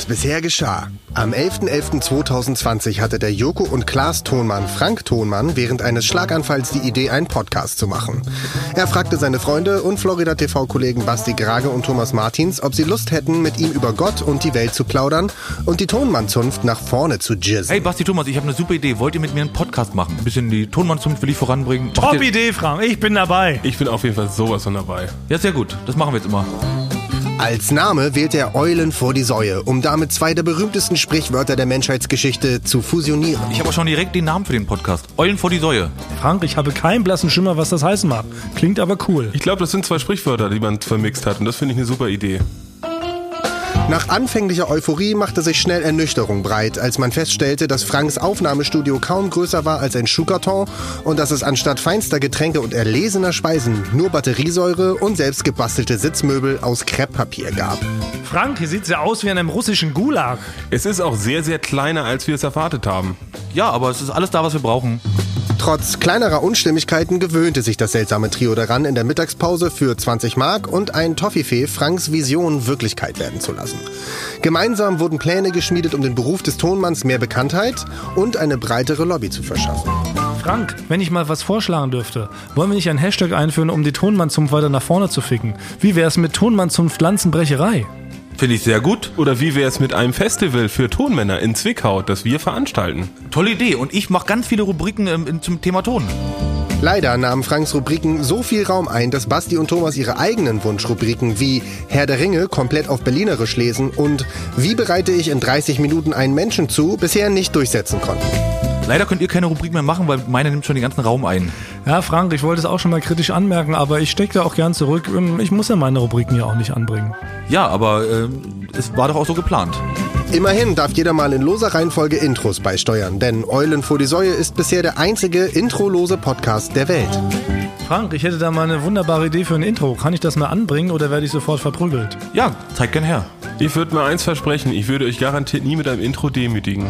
Was bisher geschah. Am 11.11.2020 hatte der Joko und Klaas Tonmann Frank Tonmann während eines Schlaganfalls die Idee, einen Podcast zu machen. Er fragte seine Freunde und Florida TV-Kollegen Basti Grage und Thomas Martins, ob sie Lust hätten, mit ihm über Gott und die Welt zu plaudern und die Tonmann-Zunft nach vorne zu jizzen. Hey Basti Thomas, ich habe eine super Idee. Wollt ihr mit mir einen Podcast machen? Ein bisschen die Tonmannzunft will ich voranbringen. Top Idee, Frank. Ich bin dabei. Ich bin auf jeden Fall sowas von dabei. Ja, sehr gut. Das machen wir jetzt immer. Als Name wählt er Eulen vor die Säue, um damit zwei der berühmtesten Sprichwörter der Menschheitsgeschichte zu fusionieren. Ich habe auch schon direkt den Namen für den Podcast. Eulen vor die Säue. Frank, ich habe keinen blassen Schimmer, was das heißen mag. Klingt aber cool. Ich glaube, das sind zwei Sprichwörter, die man vermixt hat und das finde ich eine super Idee. Nach anfänglicher Euphorie machte sich schnell Ernüchterung breit, als man feststellte, dass Franks Aufnahmestudio kaum größer war als ein Schuhkarton und dass es anstatt feinster Getränke und erlesener Speisen nur Batteriesäure und selbst gebastelte Sitzmöbel aus Krepppapier gab. Frank, hier sieht's ja aus wie in einem russischen Gulag. Es ist auch sehr, sehr kleiner, als wir es erwartet haben. Ja, aber es ist alles da, was wir brauchen. Trotz kleinerer Unstimmigkeiten gewöhnte sich das seltsame Trio daran, in der Mittagspause für 20 Mark und ein Toffifee Franks Vision Wirklichkeit werden zu lassen. Gemeinsam wurden Pläne geschmiedet, um den Beruf des Tonmanns mehr Bekanntheit und eine breitere Lobby zu verschaffen. Frank, wenn ich mal was vorschlagen dürfte, wollen wir nicht ein Hashtag einführen, um die Tonmannzunft weiter nach vorne zu ficken? Wie wär's mit Tonmannzunft Lanzenbrecherei? Finde ich sehr gut. Oder wie wäre es mit einem Festival für Tonmänner in Zwickau, das wir veranstalten? Tolle Idee. Und ich mache ganz viele Rubriken ähm, zum Thema Ton. Leider nahmen Franks Rubriken so viel Raum ein, dass Basti und Thomas ihre eigenen Wunschrubriken wie Herr der Ringe komplett auf Berlinerisch lesen und Wie bereite ich in 30 Minuten einen Menschen zu bisher nicht durchsetzen konnten. Leider könnt ihr keine Rubrik mehr machen, weil meine nimmt schon den ganzen Raum ein. Ja, Frank, ich wollte es auch schon mal kritisch anmerken, aber ich stecke da auch gern zurück. Ähm, Ich muss ja meine Rubriken ja auch nicht anbringen. Ja, aber ähm, es war doch auch so geplant. Immerhin darf jeder mal in loser Reihenfolge Intros beisteuern, denn Eulen vor die Säue ist bisher der einzige introlose Podcast der Welt. Frank, ich hätte da mal eine wunderbare Idee für ein Intro. Kann ich das mal anbringen oder werde ich sofort verprügelt? Ja, zeig gern her. Ich würde mir eins versprechen, ich würde euch garantiert nie mit einem Intro demütigen.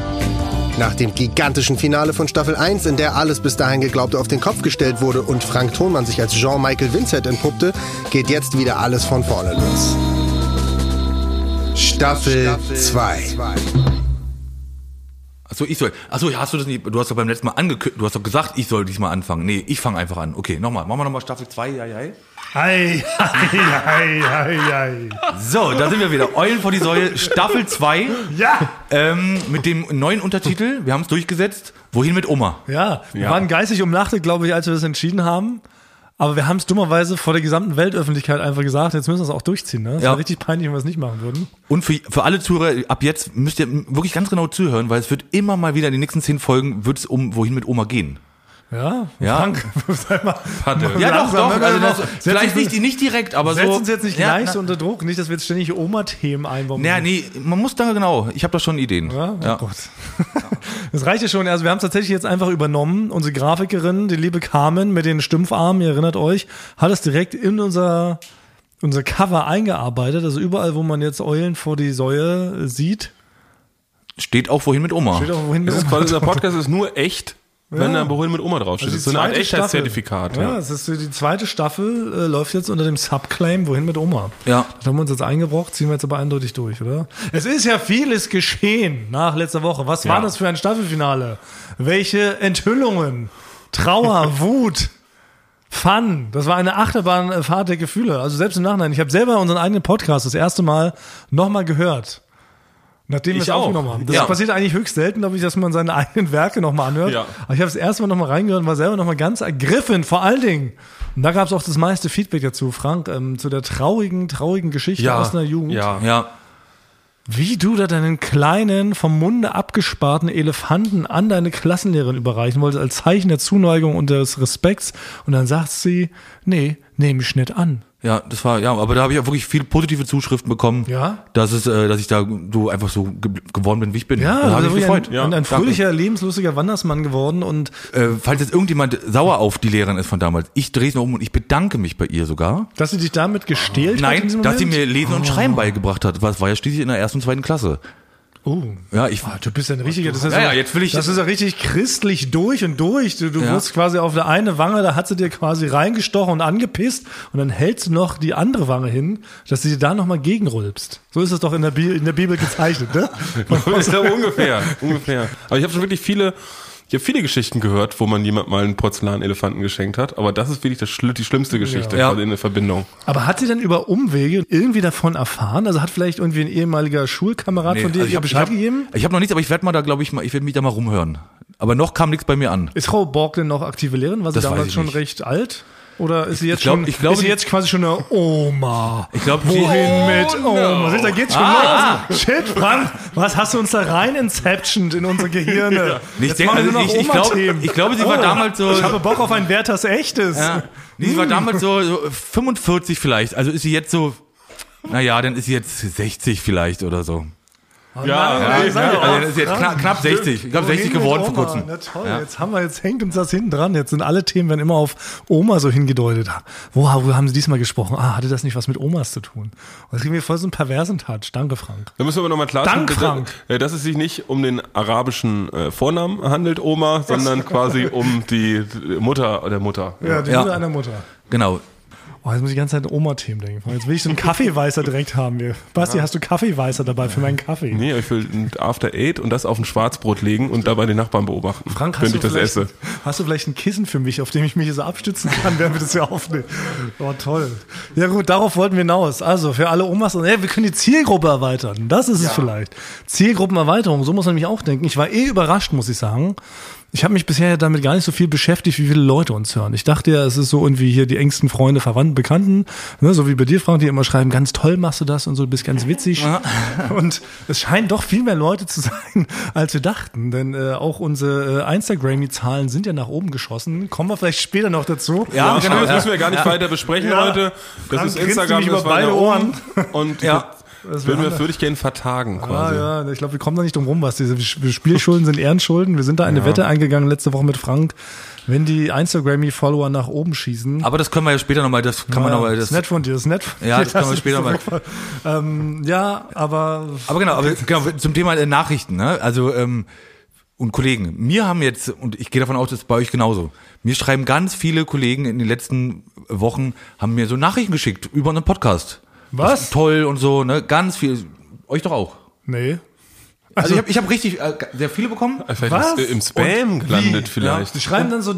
Nach dem gigantischen Finale von Staffel 1, in der alles bis dahin Geglaubte auf den Kopf gestellt wurde und Frank Thonmann sich als Jean-Michael Vincent entpuppte, geht jetzt wieder alles von vorne los. Staffel 2. Achso, ich soll. Achso, hast du das nicht. Du hast doch beim letzten Mal angekündigt. Du hast doch gesagt, ich soll diesmal anfangen. Nee, ich fange einfach an. Okay, nochmal. Machen wir nochmal Staffel 2. Ja, ja. Ei, ei, ei, ei, ei. So, da sind wir wieder. Eulen vor die Säule, Staffel 2. Ja! Ähm, mit dem neuen Untertitel. Wir haben es durchgesetzt. Wohin mit Oma? Ja, wir Ja. waren geistig umnachtet, glaube ich, als wir das entschieden haben. Aber wir haben es dummerweise vor der gesamten Weltöffentlichkeit einfach gesagt, jetzt müssen wir es auch durchziehen. Ne? Das Ja. war richtig peinlich, wenn wir es nicht machen würden. Und für, für alle Zuhörer, ab jetzt müsst ihr wirklich ganz genau zuhören, weil es wird immer mal wieder in den nächsten zehn Folgen wird es um Wohin mit Oma gehen. Ja, Ja. Frank, Hatte. Ja, doch, doch. Also das, vielleicht nicht, nicht direkt, aber Setz so. uns jetzt nicht ja, gleich so unter Druck, nicht, dass wir jetzt ständig Oma-Themen einbauen. Naja, nee, man muss da genau. Ich habe da schon Ideen. Ja, Ja. Oh Gott. Das reicht ja schon. Also wir haben es tatsächlich jetzt einfach übernommen. Unsere Grafikerin, die liebe Carmen mit den Stumpfarmen, ihr erinnert euch, hat es direkt in unser, unser Cover eingearbeitet. Also überall, wo man jetzt Eulen vor die Säue sieht, Steht auch Wohin mit Oma. steht auch wohin mit Das ist Oma quasi, der drauf. Podcast ist nur echt, wenn da Beholen mit Oma draufsteht. Also das ist so eine Art. Echtheitszertifikat. Ja, Ja. es ist die zweite Staffel, äh, läuft jetzt unter dem Subclaim Wohin mit Oma. Ja. Das haben wir uns jetzt eingebrockt, ziehen wir jetzt aber eindeutig durch, oder? Es ist ja vieles geschehen nach letzter Woche. Was war Ja. das für ein Staffelfinale? Welche Enthüllungen? Trauer, Wut, Fun. Das war eine Achterbahnfahrt der Gefühle. Also selbst im Nachhinein. Ich habe selber unseren eigenen Podcast das erste Mal nochmal gehört. Nachdem wir es auch. aufgenommen haben. Das Ja. passiert eigentlich höchst selten, glaube ich, dass man seine eigenen Werke nochmal anhört. Ja. Aber ich habe das erste Mal nochmal reingehört und war selber nochmal ganz ergriffen, vor allen Dingen. Und da gab es auch das meiste Feedback dazu, Frank, ähm, zu der traurigen, traurigen Geschichte Ja. aus einer Jugend. Ja. Ja. Wie du da deinen kleinen, vom Munde abgesparten Elefanten an deine Klassenlehrerin überreichen wolltest, als Zeichen der Zuneigung und des Respekts. Und dann sagt sie, nee, nehme ich nicht an. Ja, das war, ja, aber da habe ich auch wirklich viele positive Zuschriften bekommen. Ja? Dass es, äh, dass ich da so einfach so ge geworden bin, wie ich bin. Ja, da habe also ich mich gefreut. ein, ein, ein fröhlicher, lebenslustiger Wandersmann geworden und Äh, falls jetzt irgendjemand sauer auf die Lehrerin ist von damals, ich drehe es noch um und ich bedanke mich bei ihr sogar. dass sie dich damit gestählt hat. in Nein, dass sie mir Lesen und Schreiben beigebracht hat. Was war ja schließlich in der ersten und zweiten Klasse. Oh. Ja, ich Ah, du bist ja ein richtiger, das ist Ja, ja, jetzt will ich- das ist ja richtig christlich durch und durch. Du, du Ja. wurdest quasi auf der eine Wange, da hat sie dir quasi reingestochen und angepisst und dann hältst du noch die andere Wange hin, dass du dir da nochmal gegenrülpst. So ist es doch in der, Bi in der Bibel gezeichnet, ne? ist ja ungefähr, ungefähr. Aber ich habe schon wirklich viele, ich habe viele Geschichten gehört, wo man jemand mal einen Porzellanelefanten geschenkt hat. Aber das ist wirklich das, die schlimmste Geschichte Ja. quasi in der Verbindung. Aber hat sie denn über Umwege irgendwie davon erfahren? Also hat vielleicht irgendwie ein ehemaliger Schulkamerad von dir also ihr hab- Bescheid hab, gegeben? Ich habe noch nichts, aber ich werde mal da, glaube ich, mal, ich werde mich da mal rumhören. Aber noch kam nichts bei mir an. Ist Frau Borg denn noch aktive Lehrerin? War sie Das damals ich schon nicht. recht alt? Oder ist sie jetzt Ich glaub- schon, ich glaube, ist sie jetzt quasi schon eine Oma? Ich glaube, Wohin mit Oma? Siehst du, Da geht's schon Ah. los. Shit, Frank, was hast du uns da rein inceptioned in unsere Gehirne? Ich Jetzt denke, machen also ich, ich, glaube, ich glaube, sie war Oh, damals so. Ich habe Bock auf ein Werthers Echtes. ja, nee, sie war damals so, so 45 vielleicht. Also ist sie jetzt so. Naja, dann ist sie jetzt 60 vielleicht oder so. Oh Ja, nein, ja, Ja, doch also auf, ist jetzt knapp, knapp 60. Ich glaube Wohin 60 mit geworden vor kurzem. Na toll, Ja. jetzt haben wir, jetzt hängt uns das hinten dran. Jetzt sind alle Themen werden immer auf Oma so hingedeutet. Wo, wo haben sie diesmal gesprochen? Ah, hatte das nicht was mit Omas zu tun? Und das kriegen wir voll so einen perversen Touch. Danke, Frank. Da müssen wir aber nochmal klarstellen, Dank, Frank. dass, dass es sich nicht um den arabischen äh, Vornamen handelt, Oma, sondern quasi um die Mutter der Mutter. Ja, die Ja. Mutter einer Mutter. Genau. Oh, jetzt muss ich die ganze Zeit an Oma-Themen denken. Jetzt will ich so einen Kaffeeweißer direkt haben. Hier. Basti, hast du Kaffeeweißer dabei für meinen Kaffee? Nee, ich will ein After Eight und das auf ein Schwarzbrot legen und dabei den Nachbarn beobachten, Frank, wenn hast ich du, das esse. hast du vielleicht ein Kissen für mich, auf dem ich mich so abstützen kann, während wir das hier aufnehmen? Oh, toll. Ja gut, darauf wollten wir hinaus. Also für alle Omas, und, hey, wir können die Zielgruppe erweitern. Das ist es vielleicht. Zielgruppenerweiterung, so muss man nämlich auch denken. Ich war eh überrascht, muss ich sagen. Ich habe mich bisher damit gar nicht so viel beschäftigt, wie viele Leute uns hören. Ich dachte ja, es ist so irgendwie hier die engsten Freunde, Verwandten, Bekannten, ne, so wie bei dir, Frank, die immer schreiben, ganz toll machst du das und so, du bist ganz witzig. Und es scheinen doch viel mehr Leute zu sein, als wir dachten. Denn äh, auch unsere äh, Instagram-Zahlen sind ja nach oben geschossen. Kommen wir vielleicht später noch dazu. Ja, Ja, genau, das ja. müssen wir gar nicht weiter besprechen Ja. heute. Das Frank ist Instagram, das über beide Ohren. Und Ja. Das würden wir, würde ich gerne vertagen Ah, quasi. ja, ich glaube, wir kommen da nicht drum rum, was diese Spielschulden sind Ehrenschulden. Wir sind da eine Wette eingegangen letzte Woche mit Frank. Wenn die Instagram-Follower nach oben schießen, Aber das können wir ja später nochmal, das kann man ja, nochmal, das ist nett von dir, das ist nett von Ja, dir, das können wir später du mal- zurück- Ähm, ja, aber Aber genau, aber genau, zum Thema äh, Nachrichten, ne? Also ähm, und Kollegen, mir haben jetzt und ich gehe davon aus, das ist bei euch genauso. Mir schreiben ganz viele Kollegen in den letzten Wochen haben mir so Nachrichten geschickt über unseren Podcast. Was? Toll und so, ne? Ganz viel. Euch doch auch. nee. Also, ich habe ich hab richtig äh, sehr viele bekommen. Vielleicht Was? ist, äh, im Spam Und gelandet wie? vielleicht. Die schreiben dann so,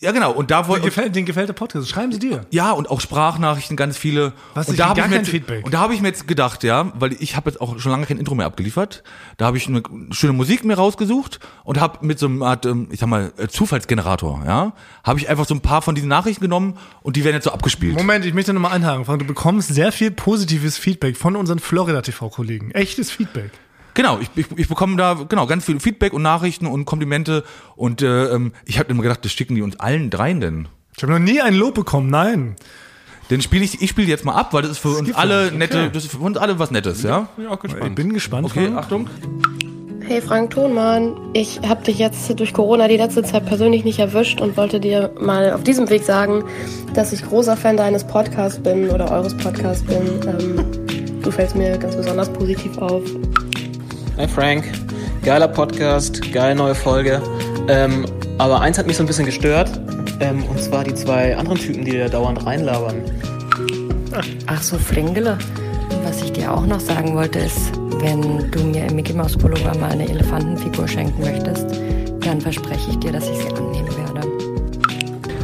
Ja, genau. Und da den wollte gefällt, den gefällt der Podcast. Schreiben sie dir. ja und auch Sprachnachrichten ganz viele. Was, und da habe ich gar mir kein jetzt, Feedback. und da habe ich mir jetzt gedacht, ja, weil ich habe jetzt auch schon lange kein Intro mehr abgeliefert. Da habe ich eine schöne Musik mir rausgesucht und habe mit so einem Art, ähm, ich sag mal, äh, Zufallsgenerator, ja, habe ich einfach so ein paar von diesen Nachrichten genommen und die werden jetzt so abgespielt. Moment, ich möchte nochmal einhaken. Du bekommst sehr viel positives Feedback von unseren Florida TV-Kollegen. Echtes Feedback. Genau, ich, ich, ich bekomme da genau ganz viel Feedback und Nachrichten und Komplimente und äh, ähm, ich habe immer gedacht, das schicken die uns allen dreien denn. Ich habe noch nie ein Lob bekommen, nein. Den spiele ich, ich spiele jetzt mal ab, weil das ist für uns gibt's alle nicht. nette, das ist für uns alle was Nettes, ja. Bin ich auch Ich gespannt. bin gespannt. Okay. Achtung. Hey Frank Thonmann, ich habe dich jetzt durch Corona die letzte Zeit persönlich nicht erwischt und wollte dir mal auf diesem Weg sagen, dass ich großer Fan deines Podcasts bin oder eures Podcasts bin. Ähm, du fällst mir ganz besonders positiv auf. Hi Frank, geiler Podcast, geile neue Folge. Ähm, aber eins hat mich so ein bisschen gestört, ähm, und zwar die zwei anderen Typen, die da dauernd reinlabern. Ach so, Flingele. Was ich dir auch noch sagen wollte, ist, wenn du mir im Mickey Mouse Pullover mal eine Elefantenfigur schenken möchtest, dann verspreche ich dir, dass ich sie annehmen werde.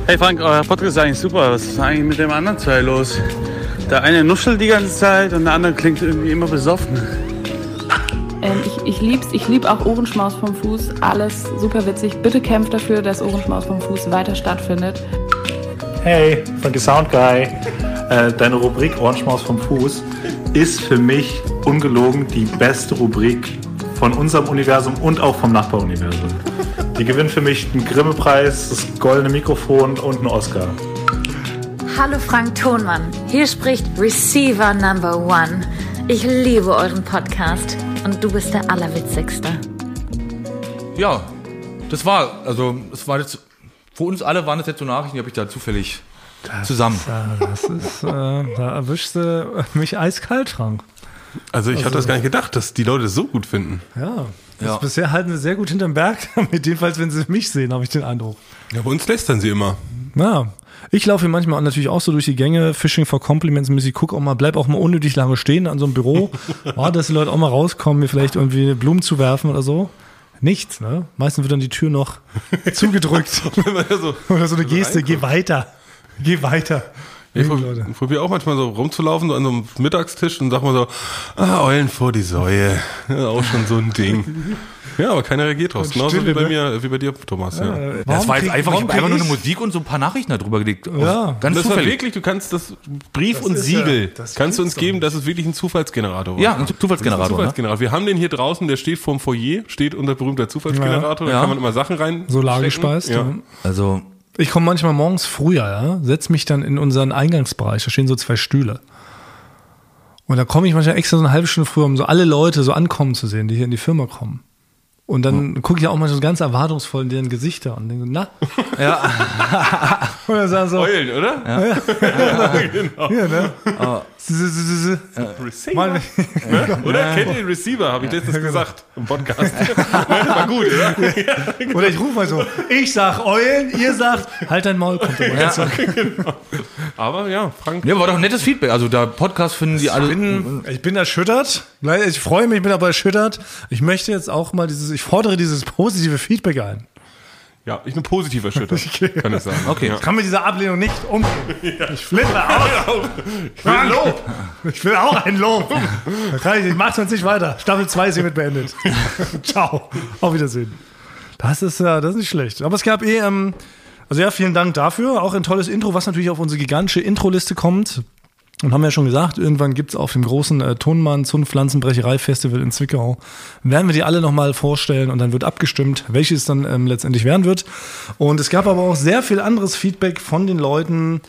Hey Frank, euer Podcast ist eigentlich super. Was ist eigentlich mit dem anderen zwei los? Der eine nuschelt die ganze Zeit und der andere klingt irgendwie immer besoffen. Ich, ich lieb's, ich lieb auch Ohrenschmaus vom Fuß. Alles super witzig. Bitte kämpft dafür, dass Ohrenschmaus vom Fuß weiter stattfindet. Hey, Funky Sound Guy. Äh, deine Rubrik Ohrenschmaus vom Fuß ist für mich ungelogen die beste Rubrik von unserem Universum und auch vom Nachbaruniversum. Die gewinnt für mich den Grimme-Preis, das goldene Mikrofon und einen Oscar. Hallo Frank Thonmann, hier spricht Receiver Number One. Ich liebe euren Podcast und du bist der Allerwitzigste. Ja, das war, also es war jetzt, für uns alle waren das jetzt so Nachrichten, die habe ich da zufällig zusammen. Ja, das ist, äh, da erwischst du mich eiskalt, Frank. Also ich Also- hatte das gar nicht gedacht, dass die Leute das so gut finden. Ja. Ja. Das bisher halten wir sehr gut hinterm Berg, mit jedenfalls, wenn sie mich sehen, habe ich den Eindruck. Ja, bei uns lästern sie immer. Ja. Ich laufe hier manchmal natürlich auch so durch die Gänge, Fishing for Compliments mäßig, guck auch mal, bleib auch mal unnötig lange stehen an so einem Büro, oh, dass die Leute auch mal rauskommen, mir vielleicht irgendwie Blumen zu werfen oder so. Nichts, ne? Meistens wird dann die Tür noch zugedrückt. so, oder so eine Geste, geh weiter. Geh weiter. Ich probiere auch manchmal so rumzulaufen, so an so einem Mittagstisch und sag mal so, ah, Eulen vor die Säue. Ja, auch schon so ein Ding. Ja, aber keiner reagiert draus. Genauso Stille, wie bei ne? mir, wie bei dir, Thomas. Ja. Das Warum war jetzt einfach, ich einfach nur eine Musik und so ein paar Nachrichten da drüber gelegt. Ja. Ganz das war zufällig. wirklich, du kannst das Brief Das und ist ja- Siegel, das kannst du uns geben, dass es wirklich ein Zufallsgenerator war. Ja, ein Zufallsgenerator. Ne? Zufallsgenerator. Wir haben den hier draußen, der steht vorm Foyer, steht unser berühmter Zufallsgenerator, da Ja. kann man immer Sachen rein. Solar gespeist. Ja. Ja. Also, Ich komme manchmal morgens früher, ja, setz mich dann in unseren Eingangsbereich, da stehen so zwei Stühle. Und da komme ich manchmal extra so eine halbe Stunde früher, um so alle Leute so ankommen zu sehen, die hier in die Firma kommen. Und dann gucke ich auch manchmal so ganz erwartungsvoll in deren Gesichter und denke, na? ja. Und dann sagen so, Eulen, oder? genau. hier, ne? Ah. S- s- s- s- Receiver. Mal- Ne? Oder kennt ihr den Receiver? Habe ich letztens gesagt im Podcast. War gut, oder? Oder ich rufe mal so, ich sag Eulen, ihr sagt, halt dein Maul, kommt immer Ja. dazu. Aber ja, Frank. ja, war doch ein nettes Feedback. Also, der Podcast finden die alle. Ich bin, ich bin erschüttert. Ich freue mich, bin aber erschüttert. Ich möchte jetzt auch mal dieses, ich fordere dieses positive Feedback ein. Ja, ich bin positiv erschüttert, kann ich sagen. Okay. Ja. Ich kann mit dieser Ablehnung nicht umgehen. Ich flippe aus. Ich will ein Lob. Ich will auch ein Lob. Reicht, Ich mach's sonst nicht weiter. Staffel 2 ist hiermit beendet. Ciao. Auf Wiedersehen. Das ist ja, das ist nicht schlecht. Aber es gab eh, ähm, also ja, vielen Dank dafür. Auch ein tolles Intro, was natürlich auf unsere gigantische Intro-Liste kommt. Und haben ja schon gesagt, irgendwann gibt's auf dem großen äh, Tonmann Zunftpflanzenbrecherei Festival in Zwickau, werden wir die alle nochmal vorstellen und dann wird abgestimmt, welches dann ähm, letztendlich werden wird. Und es gab aber auch sehr viel anderes Feedback von den Leuten,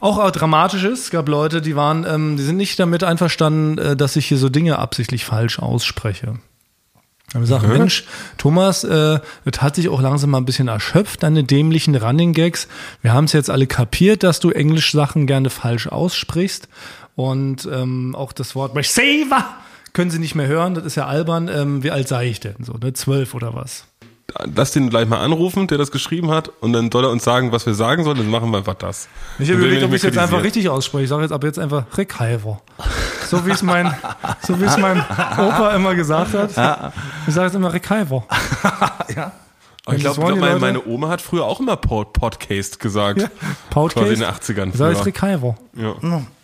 auch äh, dramatisches. Es gab Leute, die waren, ähm, die sind nicht damit einverstanden, äh, dass ich hier so Dinge absichtlich falsch ausspreche. Haben gesagt, Mensch, Thomas, äh, das hat sich auch langsam mal ein bisschen erschöpft, deine dämlichen Running Gags. Wir haben es jetzt alle kapiert, dass du Englisch-Sachen gerne falsch aussprichst. Und ähm, auch das Wort Receiver können sie nicht mehr hören, das ist ja albern. Ähm, wie alt sei ich denn? So, ne? Zwölf oder was? Lass den gleich mal anrufen, der das geschrieben hat, und dann soll er uns sagen, was wir sagen sollen, dann machen wir einfach das. Ich habe überlegt, ob ich es jetzt einfach richtig ausspreche. Ich sage jetzt ab jetzt einfach Recaiver. So wie es mein, so wie es mein Opa immer gesagt hat. Ich sage jetzt immer Recaiver. Aber ich Das glaube, die meine, meine Oma hat früher auch immer Pod Podcast gesagt. Ja, Podcast. Quasi in den 80ern Ich sage jetzt früher. Recaiver. Ja.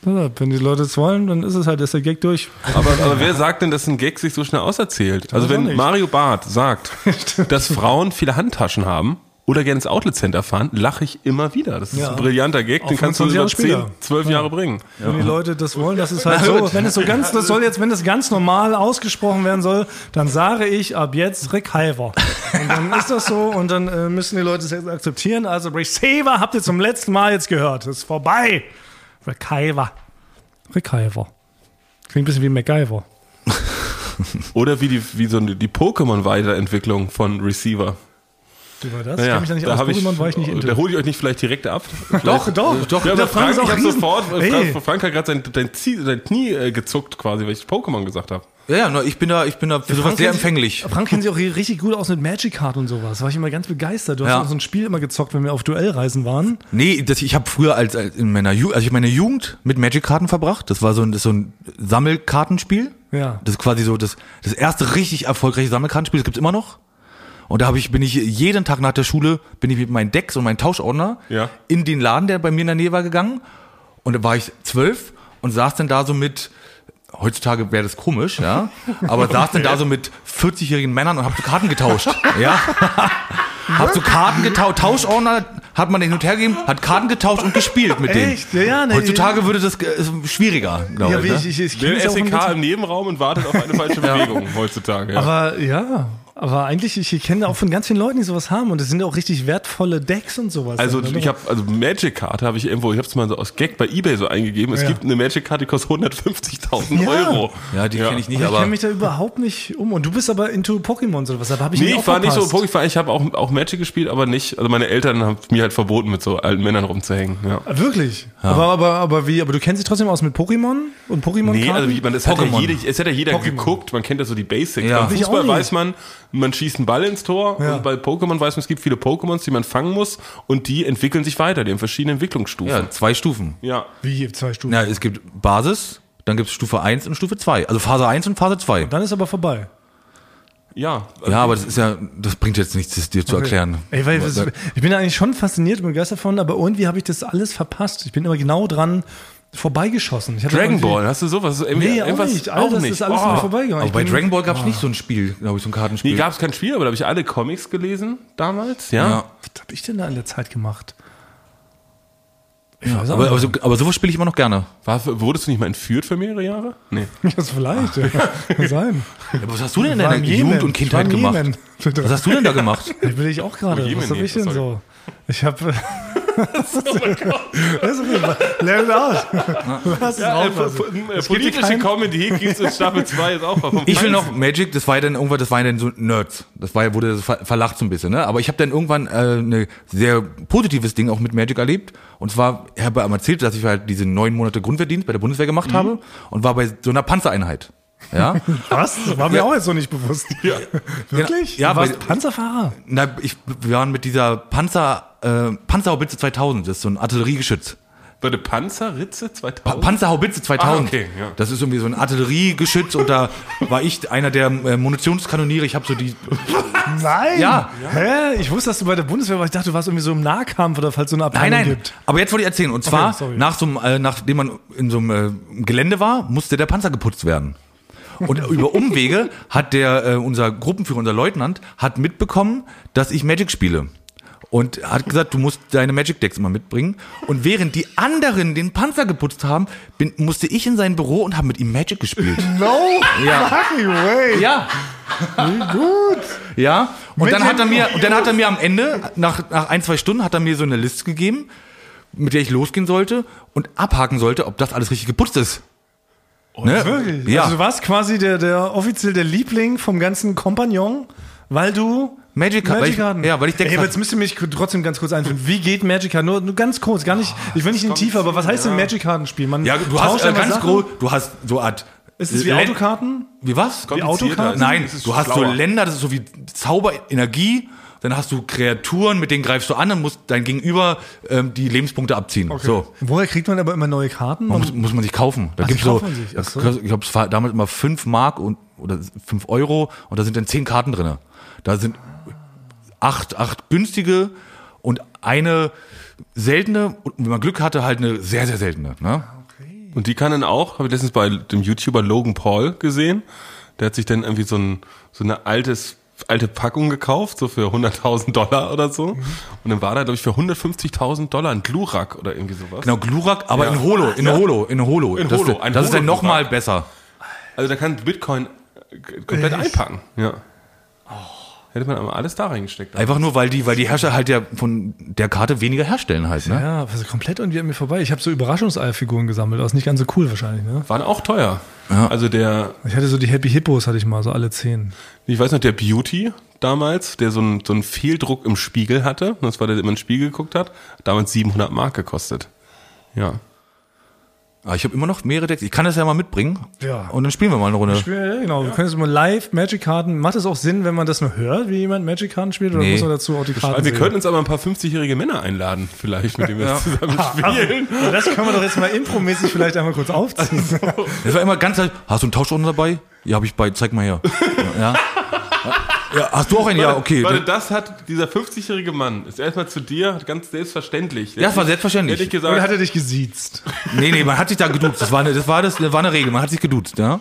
Ja, wenn die Leute es wollen, dann ist es halt, ist der Gag durch. Aber, aber wer sagt denn, dass ein Gag sich so schnell auserzählt? Also weiß auch wenn. Mario Barth sagt, dass Frauen viele Handtaschen haben oder gerne ins Outlet Center fahren, lache ich immer wieder. Das ist Ja. ein brillanter Gag, Auch den kannst du 25 über Jahre 10, später. 12 Jahre bringen. Wenn die Leute das wollen, das ist halt so. Wenn es so ganz, das soll jetzt, wenn das ganz normal ausgesprochen werden soll, dann sage ich ab jetzt Recaiver. Und dann ist das so und dann äh, müssen die Leute es jetzt akzeptieren. Also Receiver habt ihr zum letzten Mal jetzt gehört. Das ist vorbei. Recaiver. Recaiver. Klingt ein bisschen wie MacGyver. Oder wie die, wie so die Pokémon-Weiterentwicklung von Receiver. War das? Naja, ich kenn mich da nicht da aus. ich, war ich nicht into. da hole ich euch nicht vielleicht direkt ab. Doch, doch, doch. Ja, Der Frank Frank, ist auch ich sofort, Ey. Frank, Frank hat gerade sein, sein, Zie- sein Knie äh, gezuckt quasi, weil ich Pokémon gesagt habe. Ja, ja, ich bin da, ich bin da für sowas sehr kennt sich- empfänglich. Frank kennt sich auch richtig gut aus mit Magic Card und sowas. War ich immer ganz begeistert. Du hast Ja. auch so ein Spiel immer gezockt, wenn wir auf Duellreisen waren. Nee, das, ich habe früher als, als in meiner Jugend, also ich meine Jugend mit Magic-Karten verbracht. Das war so ein, das so ein Sammelkartenspiel. Ja. Das ist quasi so das, das erste richtig erfolgreiche Sammelkartenspiel. Das gibt's immer noch. Und da habe ich, bin ich jeden Tag nach der Schule, bin ich mit meinen Decks und meinen Tauschordner Ja. in den Laden, der bei mir in der Nähe war, gegangen. Und da war ich zwölf und saß dann da so mit, heutzutage wäre das komisch, ja, aber saß dann da so mit 40-jährigen Männern und hab so Karten getauscht, ja. Hab so Karten getauscht, Tauschordner hat man hin und her gegeben, hat Karten getauscht und gespielt mit denen. Echt? Ja, ja, nee. Heutzutage würde das schwieriger, glaube Ja, ich. wie ne? ich, ich, ich SEK im Nebenraum und wartet auf eine falsche Bewegung heutzutage. Ja. Aber ja, Aber eigentlich, ich kenne auch von ganz vielen Leuten, die sowas haben und das sind ja auch richtig wertvolle Decks und sowas. Also dann, ne? ich habe also Magic-Karte habe ich irgendwo, ich habe es mal so aus Gag bei eBay so eingegeben. Es Ja. gibt eine Magic-Karte, die kostet 150.000 Ja. Euro. Ja, die kenne ich nicht, ich aber kenne mich da überhaupt nicht um. Und du bist aber into Pokémon oder was? Aber habe ich Nee, nicht ich war nicht so. Pokémon, ich, war- ich habe auch, auch Magic gespielt, aber nicht, also meine Eltern haben mir halt verboten, mit so alten Männern rumzuhängen. Ja. Ah, Wirklich? Aber, aber, aber wie? Aber du kennst dich trotzdem aus mit Pokémon und Pokémon? Nee, also wie, man, das hat ja Pokémon. jeder, es hat ja jeder Pokémon. geguckt, man kennt ja so die Basics. Ja. Beim Ich Fußball weiß man, man schießt einen Ball ins Tor Ja. und bei Pokémon weiß man, es gibt viele Pokémons, die man fangen muss und die entwickeln sich weiter, die haben verschiedene Entwicklungsstufen. ja, zwei Stufen. Ja. Wie zwei Stufen? Ja, es gibt Basis, dann gibt es Stufe 1 und Stufe 2. Also Phase 1 und Phase 2. Dann ist aber vorbei. Ja. Ja, aber das ist ja, das bringt jetzt nichts, das dir zu erklären. Ey, weil das, ich bin eigentlich schon fasziniert und begeistert von, aber irgendwie habe ich das alles verpasst. Ich bin immer genau dran vorbeigeschossen. Ich hatte Dragon Ball, hast du sowas? Irgendwie- Nee, auch irgendwas- nicht. All das ist alles Oh. mir vorbeigegangen. Aber bei bin- Dragon Ball gab es nicht so ein Spiel, glaube ich, so ein Kartenspiel. Nee, gab es kein Spiel, aber da habe ich alle Comics gelesen damals. Ja. ja. Was habe ich denn da in der Zeit gemacht? Ich weiß auch Aber, aber, nicht. so, aber sowas spiele ich immer noch gerne. War, wurdest du nicht mal entführt für mehrere Jahre? Nee. Das vielleicht, ja. Kann sein. Ja, was hast du denn in deiner. Jugend und Kindheit gemacht? Jemen. Was hast du denn da gemacht? Ich will ich auch gerade. Oh, Was hab nee, ich denn sorry. so? Ich habe. das ist auf jeden Fall. Level out. Es Ja, äh, po- äh, Es gibt politische Comedy gibt's in Staffel 2 jetzt auch. Vom Ich will noch Magic, das war ja dann irgendwann, das waren ja dann so Nerds. Das war ja, wurde ver verlacht so ein bisschen, ne? Aber ich habe dann irgendwann äh, ein sehr positives Ding auch mit Magic erlebt. Und zwar, ich habe erzählt, dass ich halt diese neun Monate Grundwehrdienst bei der Bundeswehr gemacht Mhm. habe und war bei so einer Panzereinheit. Ja. Was? Das war mir Ja. auch jetzt so nicht bewusst. Ja. Wirklich? Ja, du warst bei- Panzerfahrer? Na, ich, wir waren mit dieser Panzer, äh, Panzerhaubitze 2000, das ist so ein Artilleriegeschütz. Bei der Panzerritze 2000? Pa Panzerhaubitze 2000. Ah, okay, ja. Das ist irgendwie so ein Artilleriegeschütz und da war ich einer der äh, Munitionskanoniere. Ich habe so die Nein. Ja. Hä? Ich wusste, dass du bei der Bundeswehr warst. Ich dachte, du warst irgendwie so im Nahkampf oder falls so eine Abteilung Nein, nein. gibt. Aber jetzt wollte ich erzählen. Und zwar, sorry. nach so einem, äh, nachdem man in so einem äh, Gelände war, musste der Panzer geputzt werden. Und über Umwege hat der, äh, unser Gruppenführer, unser Leutnant, hat mitbekommen, dass ich Magic spiele. Und hat gesagt, du musst deine Magic Decks immer mitbringen. Und während die anderen den Panzer geputzt haben, bin, musste ich in sein Büro und habe mit ihm Magic gespielt. No Ja. fucking way. Ja. Wie gut. Ja. Und Mit dann hat er mir, und dann hat er mir am Ende, nach, nach ein, zwei Stunden, hat er mir so eine Liste gegeben, mit der ich losgehen sollte und abhaken sollte, ob das alles richtig geputzt ist. Ne? Wirklich? Ja. Also du warst quasi der, der offiziell der Liebling vom ganzen Kompagnon, weil du Magic Card, weil ich- Karten. ja, weil ich denke- Ey, aber jetzt müsst ihr mich trotzdem ganz kurz einführen. Wie geht Magic Card? Nur, nur ganz kurz, gar nicht. Ich will nicht in die Tiefe, aber was heißt denn Magic Karten spielen? Man ja, du hast äh, ganz Sachen? groß, du hast so Art. Ist es wie Len- Autokarten? Wie was? Wie Autokarten? Nein, du hast so schlauer. Länder, das ist so wie Zauber, Energie. Dann hast du Kreaturen, mit denen greifst du an und musst dein Gegenüber ähm, die Lebenspunkte abziehen. So. Woher kriegt man aber immer neue Karten? Man muss, muss man sich kaufen. Da Ach, gibt's so, so. ich glaube, es war damals immer fünf Mark und, oder fünf Euro und da sind dann zehn Karten drinne. Da sind acht, acht günstige und eine seltene und wenn man Glück hatte, halt eine sehr, sehr seltene. Ne? Und die kann dann auch, habe ich letztens bei dem YouTuber Logan Paul gesehen, der hat sich dann irgendwie so, ein, so eine altes, alte Packung gekauft, so für 100.000 Dollar oder so. Und dann war da, glaube ich, für 150.000 Dollar ein Glurak oder irgendwie sowas. Genau, Glurak, aber Ja. in Holo, in Ja. Holo, in Holo. In das Holo, ist, ein das ist dann nochmal besser. Also da kann Bitcoin äh, komplett einpacken. Ja. Hätte man aber alles da reingesteckt. Einfach nur, weil die, weil die Herrscher halt ja von der Karte weniger herstellen halt. Ne? Ja, was komplett irgendwie an mir vorbei. Ich habe so Überraschungseierfiguren gesammelt. Das ist nicht ganz so cool wahrscheinlich, ne? Waren auch teuer. Ja. Also der, Ich hatte so die Happy Hippos, hatte ich mal, so alle zehn. ich weiß noch, der Beauty damals, der so einen so einen Fehldruck im Spiegel hatte, das war der, der immer in den Spiegel geguckt hat, hat damals 700 Mark gekostet. Ja. Ah, ich habe immer noch mehrere Decks. Ich kann das ja mal mitbringen. Ja. Und dann spielen wir mal eine Runde. Ja, genau. Wir können jetzt mal live Magic-Karten. Macht es auch Sinn, wenn man das nur hört, wie jemand Magic-Karten spielt? Oder Nee. muss man dazu auch die Karten Also wir sehen? könnten uns aber ein paar 50-jährige Männer einladen, vielleicht, mit denen wir zusammen spielen. Ja, das können wir doch jetzt mal impromäßig vielleicht einmal kurz aufziehen. Das war immer ganz, hast du einen Tauschordner dabei? Ja, habe ich bei, zeig mal her. Ja. ja. Hast du auch einen? Ja, okay. Warte, das hat dieser 50-jährige Mann, ist erstmal zu dir, ganz selbstverständlich. Ja, das war selbstverständlich. Hätte ich Oder hat gesagt, er dich gesiezt? Nee, nee, man hat sich da geduzt. Das war eine, das war das, das war eine Regel. Man hat sich geduzt, ja.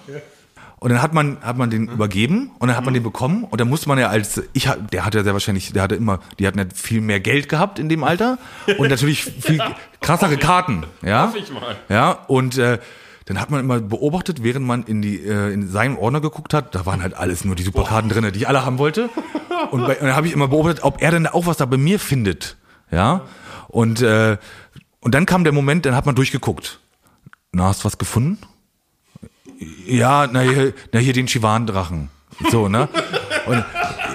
Und dann hat man, hat man den übergeben und dann hat man den bekommen und dann musste man ja als, ich, der hatte ja sehr wahrscheinlich, der hatte immer, die hatten ja viel mehr Geld gehabt in dem Alter und natürlich viel krassere Karten, ja. Hoffe ich mal. Ja, und äh, dann hat man immer beobachtet, während man in die äh, in seinen Ordner geguckt hat, da waren halt alles nur die Superkarten drinne, die ich alle haben wollte. Und, bei, und dann habe ich immer beobachtet, ob er denn auch was da bei mir findet. Ja. Und, äh, und dann kam der Moment, dann hat man durchgeguckt. Na, hast du was gefunden? Ja, na hier, na hier den Chivan-Drachen. So, ne? Und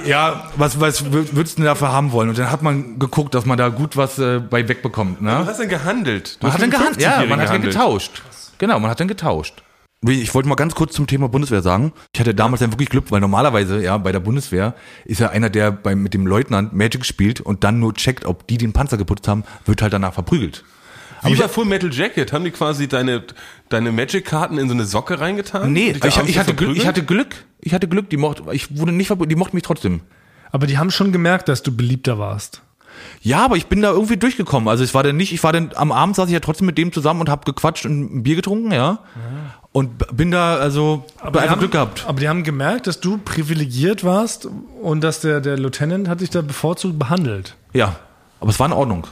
ja, was, was wür- würdest du denn dafür haben wollen? Und dann hat man geguckt, dass man da gut was äh, bei wegbekommt. Ne? Du hast dann gehandelt. Du Man hast hat dann gehandelt. Ja, 50-Jährigen man hat dann getauscht. Genau, man hat dann getauscht. Ich wollte mal ganz kurz zum Thema Bundeswehr sagen. Ich hatte damals dann wirklich Glück, weil normalerweise, ja, bei der Bundeswehr ist ja einer, der bei, mit dem Leutnant Magic spielt und dann nur checkt, ob die den Panzer geputzt haben, wird halt danach verprügelt. Wie bei Full Metal Jacket haben die quasi deine, deine Magic-Karten in so eine Socke reingetan? Nee, ich, ich, hatte Glück, ich hatte Glück. Ich hatte Glück, die mochte, ich wurde nicht verprügelt, die mochten mich trotzdem. Aber die haben schon gemerkt, dass du beliebter warst. Ja, aber ich bin da irgendwie durchgekommen. Also es war dann nicht, ich war dann am Abend saß ich ja trotzdem mit dem zusammen und hab gequatscht und ein Bier getrunken, ja. Und b- bin da also Aber die einfach haben, Glück gehabt. Aber die haben gemerkt, dass du privilegiert warst und dass der, der Lieutenant hat dich da bevorzugt behandelt. Ja, aber es war in Ordnung.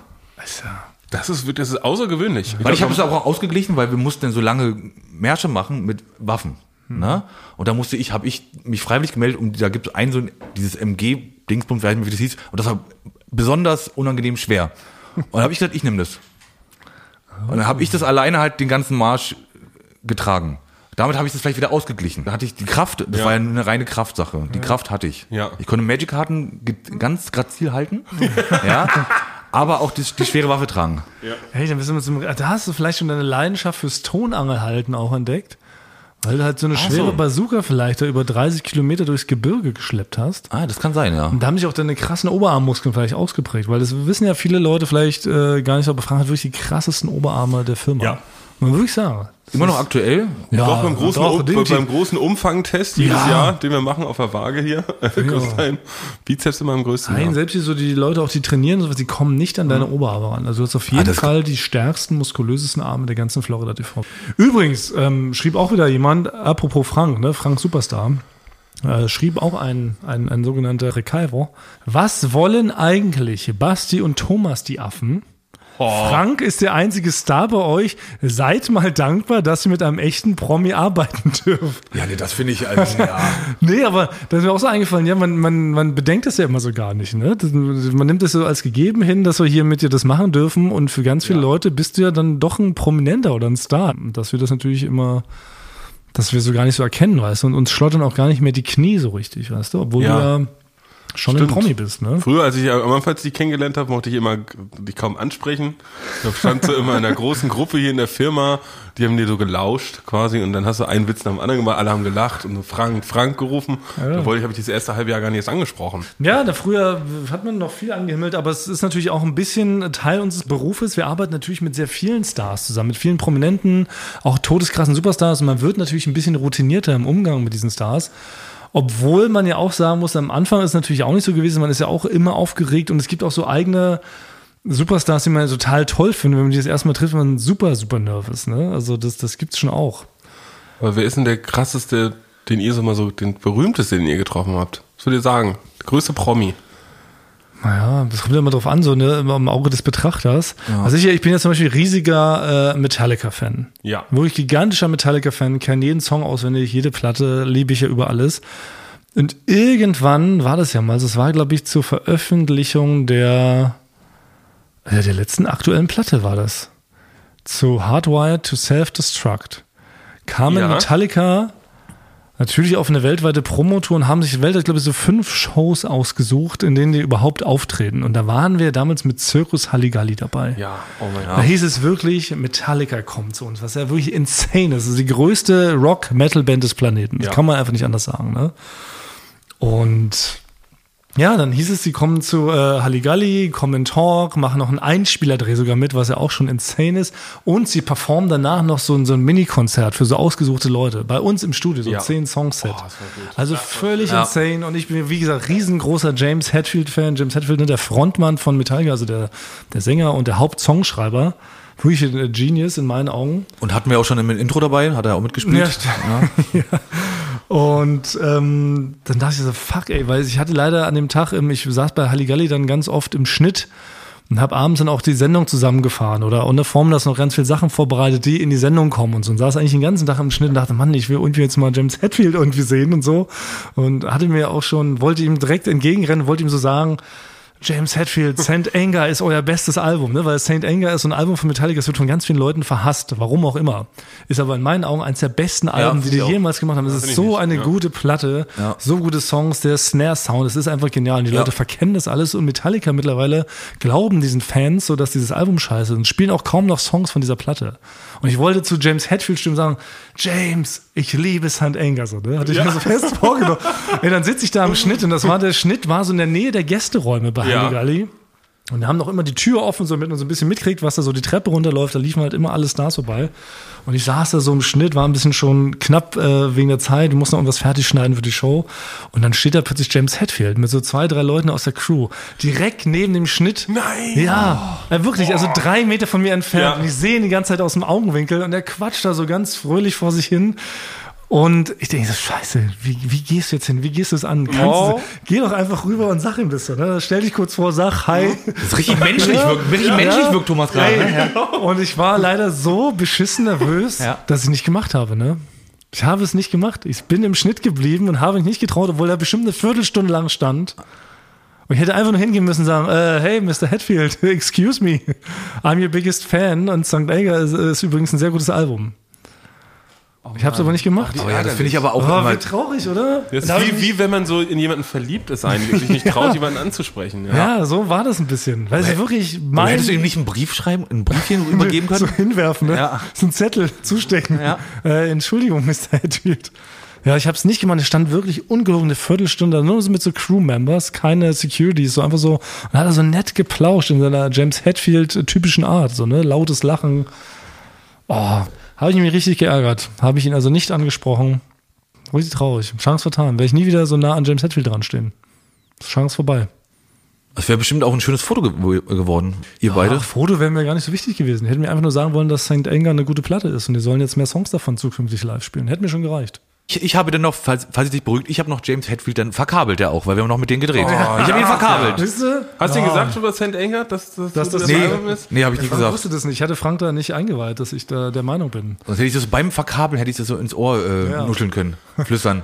Das ist, das ist außergewöhnlich. Weil ich habe glaub, es auch ausgeglichen, weil wir mussten dann so lange Märsche machen mit Waffen. Hm. Ne? Und da musste ich, habe ich mich freiwillig gemeldet und da gibt es ein so ein, dieses MG-Dingsbums, weiß nicht mehr, wie das hieß, und das war besonders unangenehm schwer. Und dann habe ich gesagt, ich nehme das. Und dann habe ich das alleine halt den ganzen Marsch getragen. Damit habe ich das vielleicht wieder ausgeglichen. Da hatte ich die Kraft, das Ja. war ja eine reine Kraftsache. Die Kraft hatte ich. Ja. Ich konnte Magic-Karten ganz grazil halten, ja, aber auch die, die schwere Waffe tragen. Hey, dann bist du mit so einem, da hast du vielleicht schon deine Leidenschaft fürs Tonangelhalten auch entdeckt. Weil du halt so eine schwere so. Bazooka vielleicht da über 30 Kilometer durchs Gebirge geschleppt hast. Ah, das kann sein, ja. Und da haben sich auch deine krassen Oberarmmuskeln vielleicht ausgeprägt, weil das wissen ja viele Leute vielleicht äh, gar nicht, aber Frank hat wirklich die krassesten Oberarme der Firma. Ja. Man würde ich sagen. Immer noch aktuell? Ja, doch beim großen, doch, um, beim großen Umfangtest jedes Ja. Jahr, den wir machen auf der Waage hier, kostet dein Bizeps immer am größten. Nein, ja. selbst die, so die Leute, auch die trainieren, und sowas, die kommen nicht an deine Oberarme ran. Also du hast auf jeden Ah, Fall die stärksten, muskulösesten Arme der ganzen Florida TV. Übrigens, ähm, schrieb auch wieder jemand, apropos Frank, ne, Frank Superstar, äh, schrieb auch ein, ein, ein sogenannter Recalvo. Was wollen eigentlich Basti und Thomas die Affen? Frank ist der einzige Star bei euch. Seid mal dankbar, dass ihr mit einem echten Promi arbeiten dürft. Ja, nee, das finde ich, also, ja. Nee, aber das ist mir auch so eingefallen, ja, man, man, man bedenkt das ja immer so gar nicht, ne? Das, man nimmt es so als gegeben hin, dass wir hier mit dir das machen dürfen und für ganz viele Leute bist du ja dann doch ein Prominenter oder ein Star. Und dass wir das natürlich immer, dass wir so gar nicht so erkennen, weißt du, und uns schlottern auch gar nicht mehr die Knie so richtig, weißt du, obwohl Ja. ja schon Stimmt. ein Promi bist, ne? Früher, als ich am Anfang als ich die kennengelernt habe, mochte ich immer die kaum ansprechen. Da stand so immer in einer großen Gruppe hier in der Firma, die haben dir so gelauscht quasi und dann hast du einen Witz nach dem anderen gemacht, alle haben gelacht und Frank, Frank gerufen. Da wollte ich, habe ich das erste halbe Jahr gar nicht erst angesprochen. Ja, da früher hat man noch viel angehimmelt, aber es ist natürlich auch ein bisschen Teil unseres Berufes. Wir arbeiten natürlich mit sehr vielen Stars zusammen, mit vielen Prominenten, auch todeskrassen Superstars und man wird natürlich ein bisschen routinierter im Umgang mit diesen Stars. Obwohl man ja auch sagen muss, am Anfang ist es natürlich auch nicht so gewesen, man ist ja auch immer aufgeregt und es gibt auch so eigene Superstars, die man total toll findet. Wenn man die das erste Mal trifft, man super, super nervös. Ne? Also das, das gibt's schon auch. Aber wer ist denn der krasseste, den ihr so mal so, den berühmteste, den ihr getroffen habt? Was würdet ihr sagen? Der größte Promi. Naja, das kommt ja immer drauf an, so ne, im Auge des Betrachters. Also ich, ich bin ja zum Beispiel riesiger äh, Metallica-Fan. Ja. Wirklich gigantischer Metallica-Fan, kenne jeden Song auswendig, jede Platte, liebe ich ja über alles. Und irgendwann war das ja mal, das war, glaube ich, zur Veröffentlichung der, äh, der letzten aktuellen Platte war das. Zu Hardwired to Self-Destruct. Kamen Ja. Metallica natürlich auf eine weltweite Promotour und haben sich weltweit, glaube ich, so fünf Shows ausgesucht, in denen die überhaupt auftreten. Und da waren wir damals mit Circus Halligalli dabei. Ja, oh mein Da hieß es wirklich, Metallica kommt zu uns, was ja wirklich insane ist. Das ist die größte Rock-Metal-Band des Planeten. Das Ja. kann man einfach nicht anders sagen. Ne? Und ja, dann hieß es, sie kommen zu äh, Halligalli, kommen in Talk, machen noch einen Einspielerdreh sogar mit, was ja auch schon insane ist. Und sie performen danach noch so ein, so ein Mini-Konzert für so ausgesuchte Leute. Bei uns im Studio, so Ja. zehn Songset. Oh. Also völlig Ja. insane. Und ich bin, wie gesagt, riesengroßer James Hetfield-Fan. James Hetfield, ne, der Frontmann von Metallica, also der, der Sänger und der Hauptsongschreiber. Wirklich ein Genius in meinen Augen. Und hatten wir auch schon im Intro dabei, hat er auch mitgespielt. stimmt. ja. Und ähm, dann dachte ich so, fuck, ey, weil ich hatte leider an dem Tag, ähm, ich saß bei Halligalli dann ganz oft im Schnitt und habe abends dann auch die Sendung zusammengefahren oder unter Form das noch ganz viele Sachen vorbereitet, die in die Sendung kommen und so. Und saß eigentlich den ganzen Tag im Schnitt und dachte, Mann, ich will irgendwie jetzt mal James Hetfield irgendwie sehen und so. Und hatte mir auch schon, wollte ihm direkt entgegenrennen, wollte ihm so sagen, James Hetfield, Saint Anger ist euer bestes Album, ne? weil Saint Anger ist so ein Album von Metallica, das wird von ganz vielen Leuten verhasst, warum auch immer. Ist aber in meinen Augen eins der besten Alben, die die jemals gemacht haben. Es ist so eine gute Platte, Ja. so gute Songs, der Snare-Sound, es ist einfach genial. Und die Leute verkennen das alles und Metallica mittlerweile glauben diesen Fans so, dass dieses Album scheiße ist und spielen auch kaum noch Songs von dieser Platte. Und ich wollte zu James Hetfield stimmen sagen, James, ich liebe St. Anger, so, ne? Hatte ich mir so fest vorgenommen. Ey, dann sitze ich da im Schnitt und das war, der Schnitt war so in der Nähe der Gästeräume bei Ja. Halligalli. Und wir haben noch immer die Tür offen, so damit man so ein bisschen mitkriegt, was da so die Treppe runterläuft. Da liefen halt immer alle Stars vorbei. Und ich saß da so im Schnitt, war ein bisschen schon knapp äh, wegen der Zeit. Wir mussten noch irgendwas fertig schneiden für die Show. Und dann steht da plötzlich James Hetfield mit so zwei, drei Leuten aus der Crew. Direkt neben dem Schnitt. Nein! Ja, äh, wirklich, also drei Meter von mir entfernt. Ja. Und ich sehe ihn die ganze Zeit aus dem Augenwinkel und er quatscht da so ganz fröhlich vor sich hin. Und ich denke so, scheiße, wie, wie gehst du jetzt hin? Wie gehst du es an? Oh. du, geh doch einfach rüber und sag ihm das so. Ne? Stell dich kurz vor, sag hi. Das ist richtig menschlich, wirkt, richtig menschlich wirkt Thomas gerade. ne? Und ich war leider so beschissen nervös, Ja. dass ich nicht gemacht habe. Ne? Ich habe es nicht gemacht. Ich bin im Schnitt geblieben und habe mich nicht getraut, obwohl er bestimmt eine Viertelstunde lang stand. Und ich hätte einfach nur hingehen müssen und sagen, äh, hey, Mr. Hatfield, excuse me, I'm your biggest fan und St. Anger ist, ist übrigens ein sehr gutes Album. Ich habe es aber nicht gemacht. Oh ja, das finde ich aber auch Oh, immer. wie traurig, oder? Das ist ich wie, wie wenn man so in jemanden verliebt ist eigentlich, sich nicht traut, jemanden anzusprechen. Ja. ja, so war das ein bisschen. Weil es wirklich mein hättest du ihm nicht einen Brief schreiben, ein Briefchen übergeben so können? hinwerfen, ne? Ja. So einen Zettel zustecken. Ja. Äh, Entschuldigung, Mr. Hatfield. Ja, ich habe es nicht gemacht. Es stand wirklich ungelogen eine Viertelstunde, nur so mit so Crew-Members, keine Securities, so einfach so. Und dann hat er so nett geplauscht in seiner James Hatfield-typischen Art, so, ne? Lautes Lachen. Oh, habe ich mich richtig geärgert. Habe ich ihn also nicht angesprochen. Richtig traurig. Chance vertan. Werde ich nie wieder so nah an James Hatfield dran stehen. Chance vorbei. Das wäre bestimmt auch ein schönes Foto ge geworden, ihr beide. Ach, Foto wäre mir gar nicht so wichtig gewesen. Hätten mir einfach nur sagen wollen, dass St. Anger eine gute Platte ist und die sollen jetzt mehr Songs davon zukünftig live spielen. Hätte mir schon gereicht. Ich, ich habe dann noch, falls, falls ich dich beruhigt, ich habe noch James Hetfield dann verkabelt ja auch, weil wir haben noch mit denen gedreht. ich habe ihn verkabelt. Ihr? Hast du ihm Ah. gesagt über St. Anger, dass, dass, Dass du das das nee. Album ist? Nee, habe ich nicht Ich gesagt. wusste das nicht. Ich hatte Frank da nicht eingeweiht, dass ich da der Meinung bin. Sonst hätte ich das beim Verkabeln, hätte ich das so ins Ohr äh, Ja. nuscheln können. Flüstern.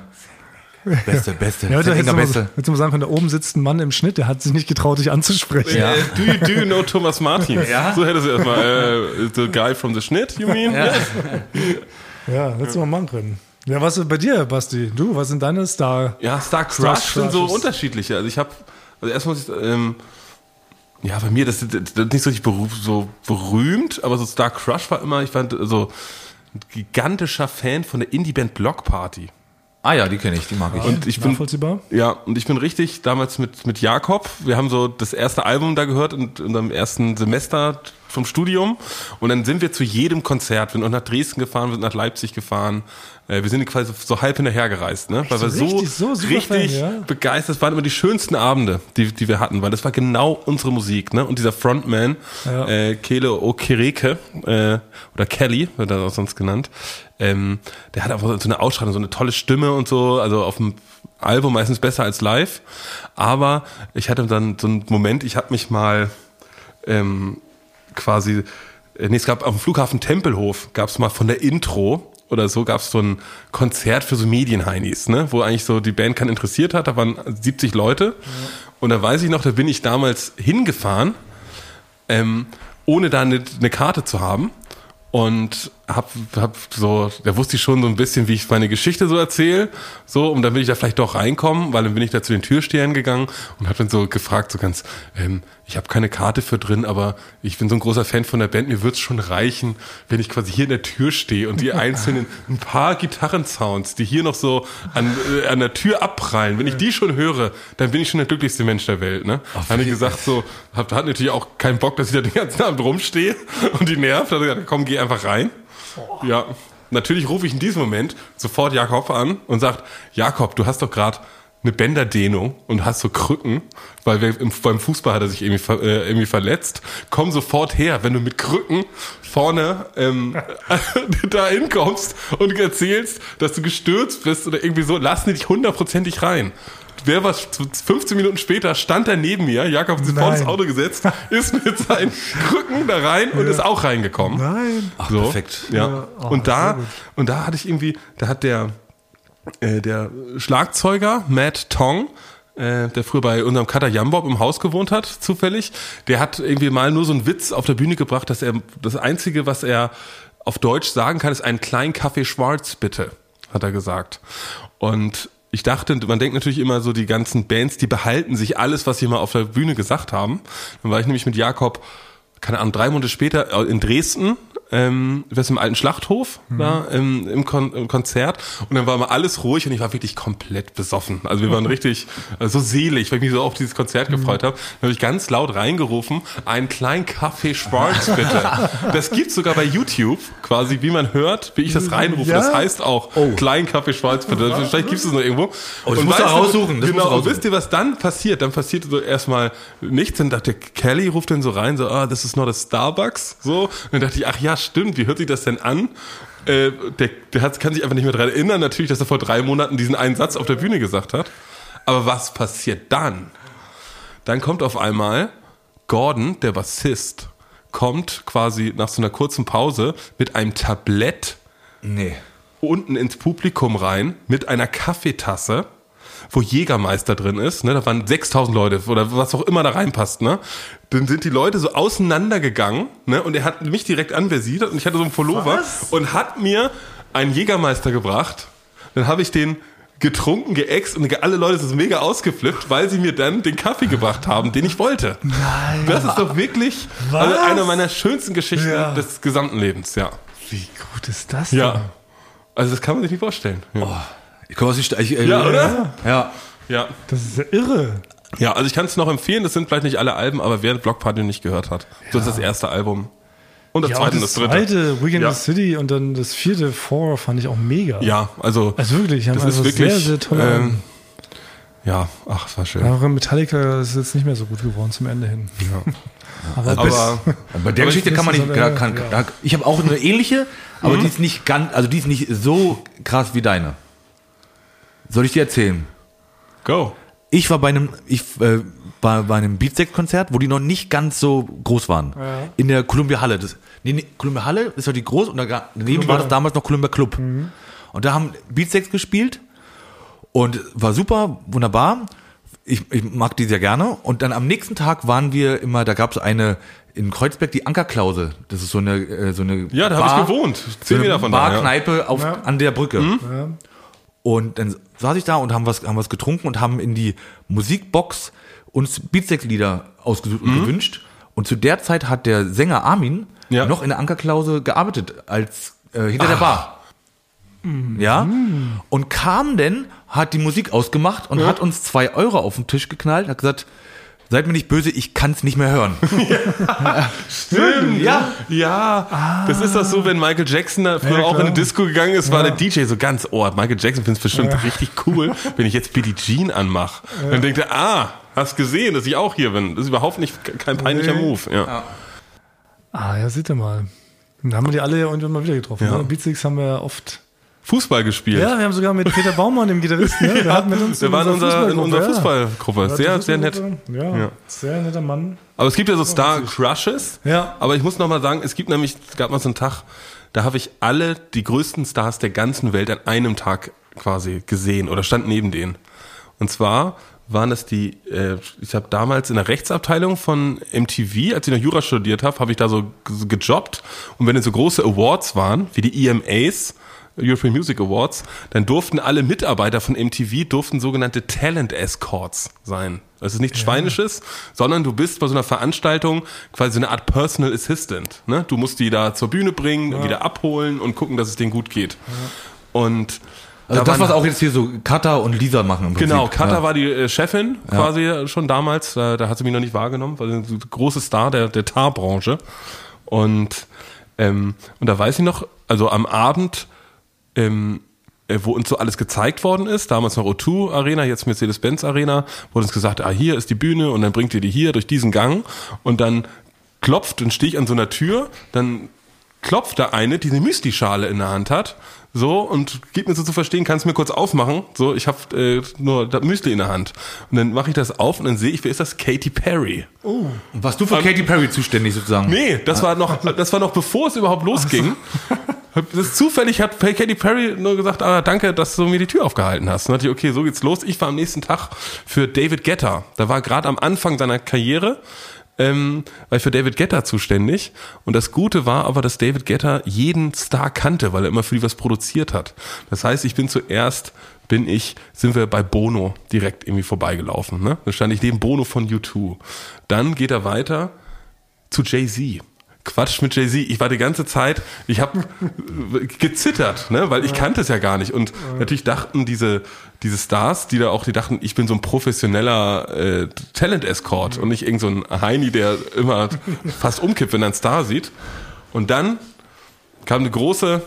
Beste, beste. Ja, St. heute hätte Anger man, beste. hätte man sagen können, da oben sitzt ein Mann im Schnitt, der hat sich nicht getraut, dich anzusprechen. Ja. Äh, do, you, do you know Thomas Martin? Ja. So hättest du erstmal, äh, the guy from the Schnitt, you mean? Ja. Ja, hättest du mal machen können. Ja, was ist bei dir, Basti? Du, was sind deine Star? Ja, Star Star Crush sind so unterschiedliche. Also ich habe, also erstmal muss ich, ähm, ja, bei mir, das, das, das ist nicht so richtig beruf, so berühmt, aber so Star Crush war immer, ich fand so ein gigantischer Fan von der Indie-Band Block Party. Ah ja, die kenne ich, die mag ich. Und ich bin, Nachvollziehbar? ja, und ich bin richtig damals mit, mit Jakob, wir haben so das erste Album da gehört in, in unserem ersten Semester vom Studium und dann sind wir zu jedem Konzert, wir sind auch nach Dresden gefahren, wir sind nach Leipzig gefahren, wir sind quasi so halb hinterher gereist, ne? weil wir so, richtig, so richtig Fan, ja. begeistert, waren immer die schönsten Abende, die, die wir hatten, weil das war genau unsere Musik, ne? Und dieser Frontman, Ja. äh, Kele Okereke, äh, oder Kelly, wird er auch sonst genannt, ähm, der hat einfach so eine Ausstrahlung, so eine tolle Stimme und so, also auf dem Album meistens besser als live. Aber ich hatte dann so einen Moment, ich habe mich mal ähm, quasi, äh, nee, es gab am Flughafen Tempelhof, gab es mal von der Intro oder so, gab es so ein Konzert für so Medienheinis, ne, wo eigentlich so die Band keinen interessiert hat, da waren 70 Leute. Und da weiß ich noch, da bin ich damals hingefahren, ähm, ohne da eine, eine Karte zu haben. Und hab, hab so, da wusste ich schon so ein bisschen, wie ich meine Geschichte so erzähle. So, und dann will ich da vielleicht doch reinkommen, weil dann bin ich da zu den Türstehern gegangen und habe dann so gefragt, so ganz, ähm, ich habe keine Karte für drin, aber ich bin so ein großer Fan von der Band, mir wird's schon reichen, wenn ich quasi hier in der Tür stehe und die einzelnen, ein paar Gitarrensounds, die hier noch so an, äh, an der Tür abprallen, wenn ich die schon höre, dann bin ich schon der glücklichste Mensch der Welt, ne? Dann habe ich gesagt so, hab, hat natürlich auch keinen Bock, dass ich da den ganzen Abend rumstehe und die nervt. Hat gesagt, komm, geh einfach rein. Ja, natürlich rufe ich in diesem Moment sofort Jakob an und sagt, Jakob, du hast doch gerade eine Bänderdehnung und hast so Krücken, weil wir im, beim Fußball hat er sich irgendwie, ver- äh, irgendwie verletzt. Komm sofort her, wenn du mit Krücken vorne ähm, da hinkommst und erzählst, dass du gestürzt bist oder irgendwie so, lassen die dich hundertprozentig rein. Wer was 15 Minuten später stand er neben mir, Jakob hat sich vor das Auto gesetzt, ist mit seinen Krücken da rein und ist auch reingekommen. Nein. Ach, So. perfekt. Ja. Ja, oh, und da und da hatte ich irgendwie, da hat der äh, der Schlagzeuger Matt Tong, äh, der früher bei unserem Cutter Jambob im Haus gewohnt hat, zufällig, der hat irgendwie mal nur so einen Witz auf der Bühne gebracht, dass er das einzige, was er auf Deutsch sagen kann, ist einen kleinen Kaffee schwarz bitte, hat er gesagt. Und ich dachte, man denkt natürlich immer so, die ganzen Bands, die behalten sich alles, was sie mal auf der Bühne gesagt haben. Dann war ich nämlich mit Jakob, keine Ahnung, drei Monate später äh, in Dresden, ähm, wir sind im alten Schlachthof da im, im, Kon im Konzert und dann war mal alles ruhig und ich war wirklich komplett besoffen. Also wir waren richtig äh, so selig, weil ich mich so auf dieses Konzert gefreut habe. Dann habe ich ganz laut reingerufen, einen kleinen Kaffee schwarz bitte. das gibt's sogar bei YouTube, quasi wie man hört, wie ich das reinrufe. Ja? Das heißt auch kleinen Kaffee schwarz bitte. Vielleicht gibt's es noch irgendwo. Oh, das Und musst du raussuchen, das genau, und raussuchen. wisst ihr, was dann passiert? Dann passiert so erstmal nichts. Dann dachte Kelly ruft dann so rein, so, ah, das ist nur das Starbucks. So. Und dann dachte ich, ach ja, stimmt, wie hört sich das denn an? Äh, der der hat, kann sich einfach nicht mehr daran erinnern, natürlich, dass er vor drei Monaten diesen einen Satz auf der Bühne gesagt hat. Aber was passiert dann? Dann kommt auf einmal Gordon, der Bassist, kommt quasi nach so einer kurzen Pause mit einem Tablett Nee. unten ins Publikum rein mit einer Kaffeetasse, wo Jägermeister drin ist. Ne? Da waren 6000 Leute oder was auch immer da reinpasst. Ne? Dann sind die Leute so auseinandergegangen ne? und er hat mich direkt anversiert und ich hatte so einen Pullover und hat mir einen Jägermeister gebracht. Dann habe ich den getrunken, geäxt und alle Leute sind mega ausgeflippt, weil sie mir dann den Kaffee gebracht haben, den ich wollte. Nein. Das ist doch wirklich also Was? eine meiner schönsten Geschichten Ja. des gesamten Lebens, ja. Wie gut ist das denn? Ja. Also das kann man sich nicht vorstellen. Ja. Ich komme aus die Sta- ich, äh, Ja, oder? Ja. Ja. Das ist ja irre. Ja, also ich kann es noch empfehlen, das sind vielleicht nicht alle Alben, aber wer Blockparty nicht gehört hat, das ist das erste Album. Und das Ja, zweite und und das das dritte. zweite, Weekend Ja. in the City und dann das vierte, Four, fand ich auch mega. Ja, also, Also wirklich, haben das also ist wirklich, sehr, sehr tolle ähm, ja, ach, es war schön. Aber Metallica ist jetzt nicht mehr so gut geworden zum Ende hin. Aber, Aber bis, Bei der Aber Geschichte ich kann man nicht. so, kann, ja. ich habe auch eine ähnliche, aber die ist nicht ganz, also die ist nicht so krass wie deine. Soll ich dir erzählen? Go. Ich war bei einem, ich äh, war bei einem Beatsex-Konzert, wo die noch nicht ganz so groß waren. In der Columbia Halle. Das, nee, nee, Columbia Halle ist ja die groß und da, daneben war das damals noch Columbia Club. Und da haben Beatsex gespielt und war super, wunderbar. Ich, ich mag die sehr gerne. Und dann am nächsten Tag waren wir immer, da gab es eine in Kreuzberg, die Ankerklause. Das ist so eine, äh, so eine Ja, da habe ich gewohnt. so Zehn eine Meter von da. Ja. Mhm. Barkneipe auf, an der Brücke. Und dann saß ich da und haben was, haben was getrunken und haben in die Musikbox uns Beatsex-Lieder ausgesucht und gewünscht. Und zu der Zeit hat der Sänger Armin Mhm. Ja. noch in der Ankerklause gearbeitet, als äh, hinter der Bar. Ja. Und kam denn, hat die Musik ausgemacht und hat uns zwei Euro auf den Tisch geknallt, hat gesagt, seid mir nicht böse, ich kann's nicht mehr hören. Stimmt. Ja. Ja, das ist doch so, wenn Michael Jackson da früher Ja, auch in eine Disco gegangen ist, war der DJ so ganz, oh, Michael Jackson findet es bestimmt richtig cool, wenn ich jetzt Billie Jean anmache. Dann denkt er, ah, hast gesehen, dass ich auch hier bin. Das ist überhaupt nicht kein peinlicher Nee. Move. Ja. ah, ja, seht ihr mal. Dann haben wir die alle irgendwann mal wieder getroffen. Ja. Ne? Beatsticks haben wir oft. Fußball gespielt. Ja, wir haben sogar mit Peter Baumann, dem Gitarristen, ne? der hat mit uns Der war in unserer, in unserer Fußballgruppe. Ja. Sehr, sehr nett. Ja, Ja. sehr netter Mann. Aber es gibt ja so Star Crushes. Ja. Aber ich muss noch mal sagen, es gibt nämlich, es gab mal so einen Tag, da habe ich alle die größten Stars der ganzen Welt an einem Tag quasi gesehen oder stand neben denen. Und zwar waren das die, äh, ich habe damals in der Rechtsabteilung von MTV, als ich noch Jura studiert habe, habe ich da so, so gejobbt. Und wenn es so große Awards waren, wie die EMAs, European Music Awards, dann durften alle Mitarbeiter von MTV durften sogenannte Talent Escorts sein. Das ist nichts Schweinisches, sondern du bist bei so einer Veranstaltung quasi so eine Art Personal Assistant. Ne? Du musst die da zur Bühne bringen, und wieder abholen und gucken, dass es denen gut geht. Und Also da das, was auch jetzt hier so Kata und Lisa machen im Prinzip. Genau, Katha ja. war die äh, Chefin quasi schon damals. Da, da hat sie mich noch nicht wahrgenommen, weil sie ein großer Star der, der Tarbranche. Und, ähm, und da weiß ich noch, also am Abend ähm, äh, wo uns so alles gezeigt worden ist, damals noch O2 Arena, jetzt Mercedes-Benz Arena, wurde uns gesagt, ah, hier ist die Bühne und dann bringt ihr die hier durch diesen Gang. Und dann klopft und stehe ich an so einer Tür, dann klopft da eine, die eine Müsli-Schale in der Hand hat, so und gibt mir so zu verstehen, kannst du mir kurz aufmachen, so ich habe äh, nur das Müsli in der Hand. Und dann mache ich das auf und dann sehe ich, wer ist das? Katy Perry. Und warst du für Katy Perry zuständig sozusagen? Nee, das war noch, das war noch bevor es überhaupt losging. Das zufällig hat Katy Perry nur gesagt, ah, danke, dass du mir die Tür aufgehalten hast. Und dann dachte ich, okay, so geht's los. Ich war am nächsten Tag für David Guetta. Da war gerade am Anfang seiner Karriere, ähm, war ich für David Guetta zuständig. Und das Gute war aber, dass David Guetta jeden Star kannte, weil er immer für die was produziert hat. Das heißt, ich bin zuerst bin ich, sind wir bei Bono direkt irgendwie vorbeigelaufen. Ne? Da stand ich neben Bono von U2. Dann geht er weiter zu Jay-Z. Quatsch mit Jay-Z. Ich war die ganze Zeit, ich habe gezittert, ne, weil ich kannte es ja gar nicht. Und natürlich dachten diese, diese Stars, die da auch, die dachten, ich bin so ein professioneller äh, Talent-Escort und nicht irgend so ein Heini, der immer fast umkippt, wenn er einen Star sieht. Und dann kam eine große,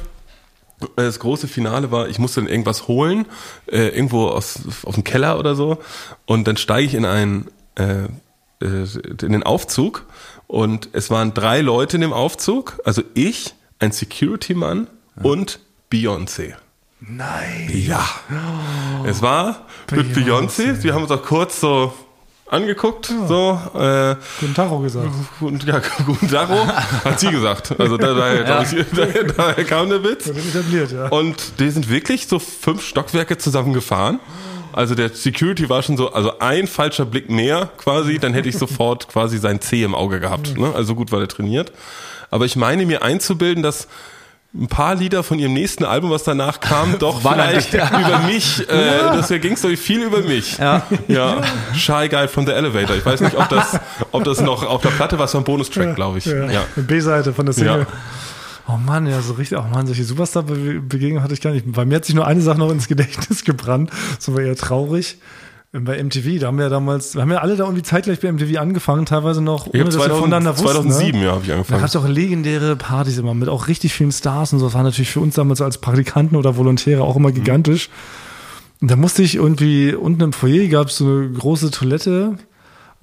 äh, das große Finale war, ich musste dann irgendwas holen, äh, irgendwo aus, aus dem Keller oder so. Und dann steige ich in einen, äh, äh, in den Aufzug und es waren drei Leute in dem Aufzug, also ich, ein Security-Mann und Beyoncé. Nein. Ja. Es war mit Beyoncé. Wir haben uns auch kurz so angeguckt, so. Äh, Guten auch gesagt. und, ja, guten Tag, hat sie gesagt. Also da, daher, glaub ich, daher, daher kam der Witz. Etabliert, ja. Und die sind wirklich so fünf Stockwerke zusammen gefahren. Also der Security war schon so, also ein falscher Blick mehr quasi, dann hätte ich sofort quasi sein C im Auge gehabt. Ne? Also gut war er trainiert. Aber ich meine mir einzubilden, dass ein paar Lieder von ihrem nächsten Album, was danach kam, doch War vielleicht über mich, äh, das ging es viel über mich. Ja. ja. Shy Guy from the Elevator. Ich weiß nicht, ob das, ob das noch auf der Platte war, so ein Bonustrack, glaube ich. Ja. Ja. B-Seite von der Single. Oh Mann, ja, so richtig, oh Mann, solche Superstar-Begegnungen hatte ich gar nicht. Bei mir hat sich nur eine Sache noch ins Gedächtnis gebrannt. Das war eher traurig. Bei MTV, da haben wir ja damals, wir haben ja alle da irgendwie zeitgleich bei MTV angefangen, teilweise noch, ohne dass wir 2000, voneinander wussten. 2007 ne? ja, habe ich Da angefangen. gab es auch legendäre Partys immer mit auch richtig vielen Stars und so. Das war natürlich für uns damals als Praktikanten oder Volontäre auch immer gigantisch. Und da musste ich irgendwie, unten im Foyer gab es so eine große Toilette.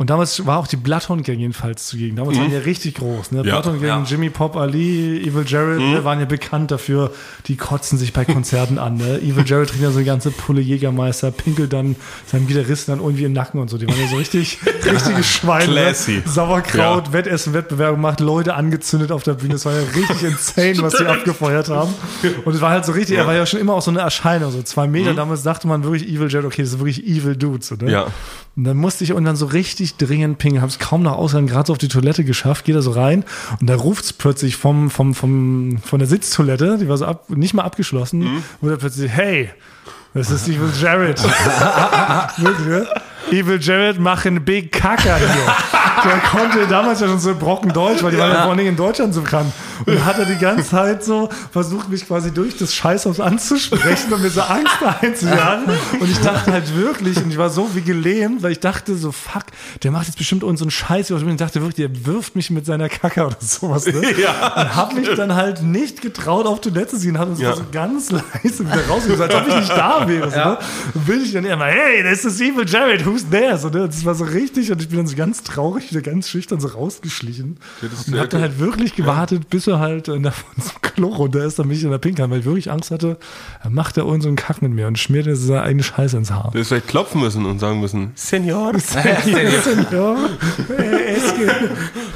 Und damals war auch die Bloodhound Gang jedenfalls zugegen. Damals waren die ja richtig groß. Ne? Ja. Bloodhound Gang, Jimmy Pop, Ali, Evil Jared ne, waren ja bekannt dafür. Die kotzen sich bei Konzerten an. Ne? Evil Jared trinkt ja so eine ganze Pulle Jägermeister, pinkelt dann seinem Gitarristen dann irgendwie im Nacken und so. Die waren ja so richtig, richtige Schweine. Classy. Ne? Sauerkraut, Wettessen, Wettbewerb gemacht, Leute angezündet auf der Bühne. Es war ja richtig insane, was die abgefeuert haben. Und es war halt so richtig, er war ja schon immer auch so eine Erscheinung, so zwei Meter. Damals dachte man wirklich Evil Jared, okay, das ist wirklich Evil Dude. So, ne? Ja. Und dann musste ich irgendwann so richtig dringend pingen, habe es kaum nach Ausgang gerade so auf die Toilette geschafft, gehe da so rein und da ruft's plötzlich vom, vom, vom, von der Sitztoilette, die war so ab, nicht mal abgeschlossen, Mhm. wurde plötzlich, hey, das ist Evil Jared. Wirklich, ne? Evil Jared machen Big Kacker hier. Der konnte damals ja schon so brocken Deutsch, weil die waren ja vor allen Dingen in Deutschland so bekannt. Und dann hat er die ganze Zeit so versucht, mich quasi durch das Scheißhaus anzusprechen und mir so Angst einzujagen. Und ich dachte halt wirklich, und ich war so wie gelähmt, weil ich dachte so, fuck, der macht jetzt bestimmt einen Scheiß. Und ich dachte wirklich, der wirft mich mit seiner Kacke oder sowas. Ne? Ja. Und hab mich dann halt nicht getraut, auf Toilette zu gehen, hab uns Ja. so ganz leise wieder rausgegangen, als ob ich nicht da wäre. So, ne? Und bin ich dann immer, hey, das ist Evil Jared, who's there? So, ne? Das war so richtig und ich bin dann so ganz traurig, wieder ganz schüchtern so rausgeschlichen. und hab dann halt wirklich gewartet, bis er halt äh, nach von zum Klo runter ist, damit ich in der Pinkeln, weil ich wirklich Angst hatte, er macht so einen Kack mit mir und schmiert mir seine eigene Scheiße ins Haar. Du hättest vielleicht klopfen müssen und sagen müssen, Senor. ja. Äh, Eske.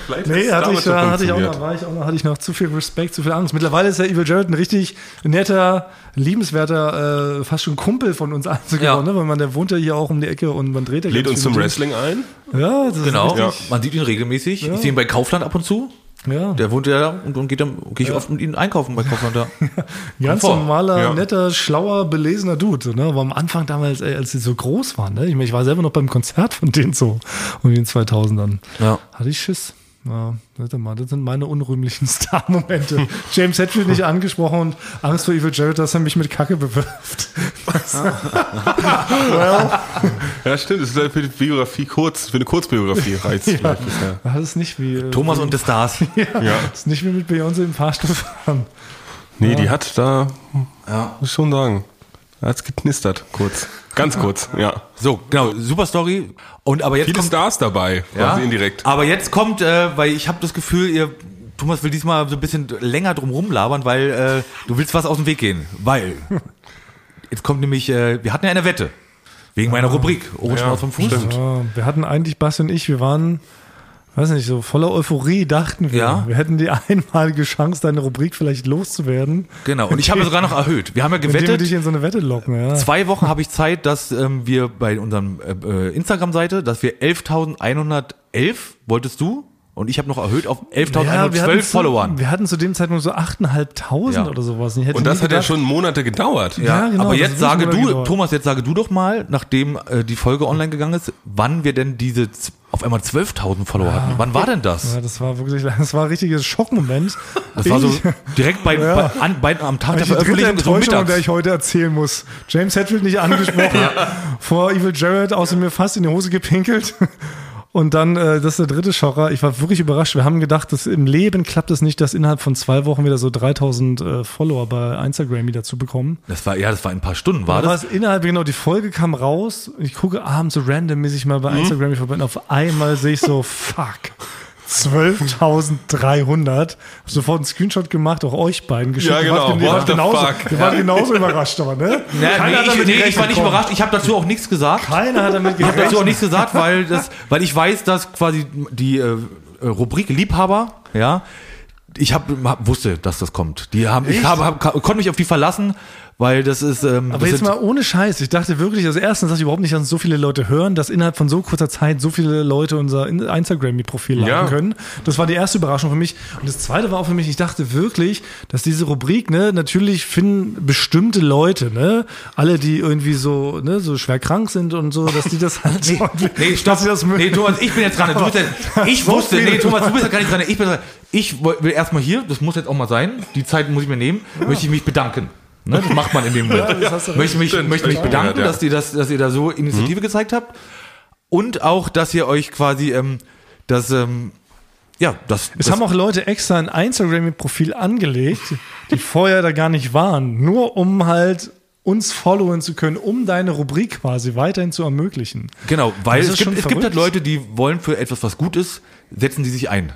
Vielleicht Nee, hatte ich, da hatte ich auch noch, war ich auch noch, hatte ich noch zu viel Respekt, zu viel Angst. Mittlerweile ist der Evil Jared ein richtig netter, liebenswerter, äh, fast schon Kumpel von uns allen Ja. geworden, ne? weil man, der wohnt ja hier auch um die Ecke und man dreht ja Lädt uns zum Wrestling ein. Ja, das Genau, ist richtig. Man sieht ihn regelmäßig. Ich sehe ihn bei Kaufland ab und zu. Ja. Der wohnt ja da und, und geht dann, gehe ich oft mit ihm einkaufen bei Kaufland da. Ganz normaler, Ja. netter, schlauer, belesener Dude. Ne? Aber am Anfang damals, ey, als sie so groß waren, ne? ich, meine, ich war selber noch beim Konzert von denen so, um den 2000ern. Ja. Hatte ich Schiss. Ja, warte mal, das sind meine unrühmlichen Star-Momente. James Hetfield nicht angesprochen und Angst vor Evil Jared, dass er mich mit Kacke bewirft. well, Ja, stimmt. Das ist halt für die Biografie kurz, für eine Kurzbiografie reizt. ja. Das ist nicht wie, äh, Thomas und die Stars. ja, Ja. Das ist nicht wie mit Beyoncé im Fahrstuhl fahren. Nee, die hat da, Ja. muss ich schon sagen. Hat's geknistert, kurz. Ganz kurz, ja. So, genau, super Story. Und aber jetzt Viele kommt, Stars dabei, ja, indirekt. Aber jetzt kommt, äh, weil ich habe das Gefühl, ihr Thomas will diesmal so ein bisschen länger drum rumlabern, weil äh, du willst was aus dem Weg gehen. Weil jetzt kommt nämlich, äh, wir hatten ja eine Wette wegen meiner Rubrik Ohrenschmaus vom Fuß. Ja, wir hatten eigentlich, Basti und ich, wir waren, weiß nicht, so voller Euphorie dachten wir. Ja. Wir hätten die einmalige Chance, deine Rubrik vielleicht loszuwerden. Genau. Und ich habe sogar noch erhöht. Wir haben ja Indem wir gewettet. dich in so eine Wette locken, ja. Zwei Wochen habe ich Zeit, dass ähm, wir bei unserem äh, äh, Instagram-Seite, dass wir 11.111 wolltest du und ich habe noch erhöht auf 11.112 hatten Followern. Zu, wir hatten zu dem Zeitpunkt so 8.500 Ja. oder sowas. Ich hätte Und das hat ja schon Monate gedauert. Ja, genau, aber jetzt sage du, gedauert. Thomas, jetzt sage du doch mal, nachdem äh, die Folge online gegangen ist, wann wir denn diese auf einmal 12.000 Follower hatten. Wann war denn das? Ja, das war wirklich, das war ein richtiges Schockmoment. Das war so direkt bei, Ja. bei, an, bei am Tag der Veröffentlichung so Enttäuschung, von der ich mittags. heute erzählen muss. James Hetfield nicht angesprochen, vor Evil Jared außer mir fast in die Hose gepinkelt. Und dann, äh, das ist der dritte Schocker. Ich war wirklich überrascht. Wir haben gedacht, dass im Leben klappt es nicht, dass innerhalb von zwei Wochen wieder so 3000 äh, Follower bei Instagram wieder zu bekommen. Das war, ja, das war in ein paar Stunden, war Da war das? es innerhalb, genau, die Folge kam raus. Ich gucke abends so randommäßig mal bei Mhm. Instagram vorbei und auf einmal sehe ich so, fuck. 12.300. Hab sofort einen Screenshot gemacht, auch euch beiden geschickt. Ja, Ihr genau. wart- ihr wart genauso, waren Ja. genauso überrascht, aber, ne? Ja, Keiner nee, hat ich, damit nee, ich gerechnet, war nicht überrascht. Ich habe dazu auch nichts gesagt. Keiner hat damit Ich habe dazu auch gerechnet. nichts gesagt, weil das, weil ich weiß, dass quasi die äh, Rubrik Liebhaber, ja, ich hab, hab, wusste, dass das kommt. Die haben, ich habe, hab, konnte mich auf die verlassen, weil das ist. Ähm, Aber das jetzt mal ohne Scheiß. Ich dachte wirklich, also erstens, dass ich überhaupt nicht, dass so viele Leute hören, dass innerhalb von so kurzer Zeit so viele Leute unser In- Instagram-Profil laden Ja. können. Das war die erste Überraschung für mich. Und das zweite war auch für mich, ich dachte wirklich, dass diese Rubrik, ne, natürlich finden bestimmte Leute, ne, alle, die irgendwie so, ne, so schwer krank sind und so, dass die das halt Nee, nee, stopp. dass das nee, Thomas, ich bin jetzt dran. Du jetzt, ich So wusste, nee, Thomas, du bist jetzt gar nicht dran. Ich bin dran. Ich will erstmal hier, das muss jetzt auch mal sein. Die Zeit muss ich mir nehmen. Möchte ich mich bedanken. Ne, das macht man in dem Moment. du möchte mich, Stimmt, möchte mich bedanken, Ja, ja. dass ihr das, dass ihr da so Initiative gezeigt habt. Und auch, dass ihr euch quasi, ähm, das, ähm, ja, das, Es das haben auch Leute extra ein Instagram-Profil angelegt, die vorher da gar nicht waren, nur um halt uns followen zu können, um deine Rubrik quasi weiterhin zu ermöglichen. Genau, weil es ist gibt, schon es gibt halt. Leute, die wollen für etwas, was gut ist, setzen die sich ein.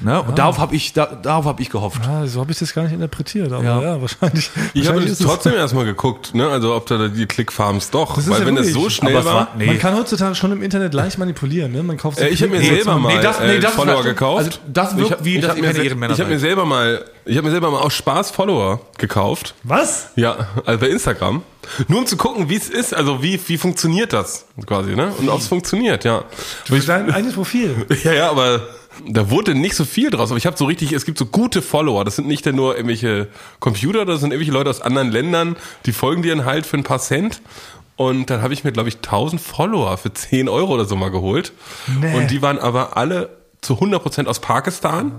Ne? Und darauf habe ich, da, darauf habe ich gehofft. Ah, so habe ich das gar nicht interpretiert, aber Ja. ja, wahrscheinlich. Ich habe das trotzdem erstmal geguckt, ne? Also ob da die Clickfarms doch. Das Weil ja wenn das wirklich- so schnell Aber war. war- nee. Man kann heutzutage schon im Internet leicht manipulieren, ne? Man kauft so Äh, ich habe mir selber mal äh, Follower gekauft. Also das wirkt ich, wie, ich dass hab mir, ich hab mir selber mal, ich habe mir selber mal aus Spaß Follower gekauft. Was? Ja, also bei Instagram. Nur um zu gucken, wie es ist, also wie, wie funktioniert das quasi, ne? Und ob es funktioniert, ja. Du bist dein eigenes Profil. Ja, ja, aber da wurde nicht so viel draus. Aber ich habe so richtig, es gibt so gute Follower. Das sind nicht nur irgendwelche Computer, das sind irgendwelche Leute aus anderen Ländern, die folgen dir dann halt für ein paar Cent. Und dann habe ich mir, glaube ich, 1000 Follower für 10 Euro oder so mal geholt. Nee. Und die waren aber alle zu 100% aus Pakistan.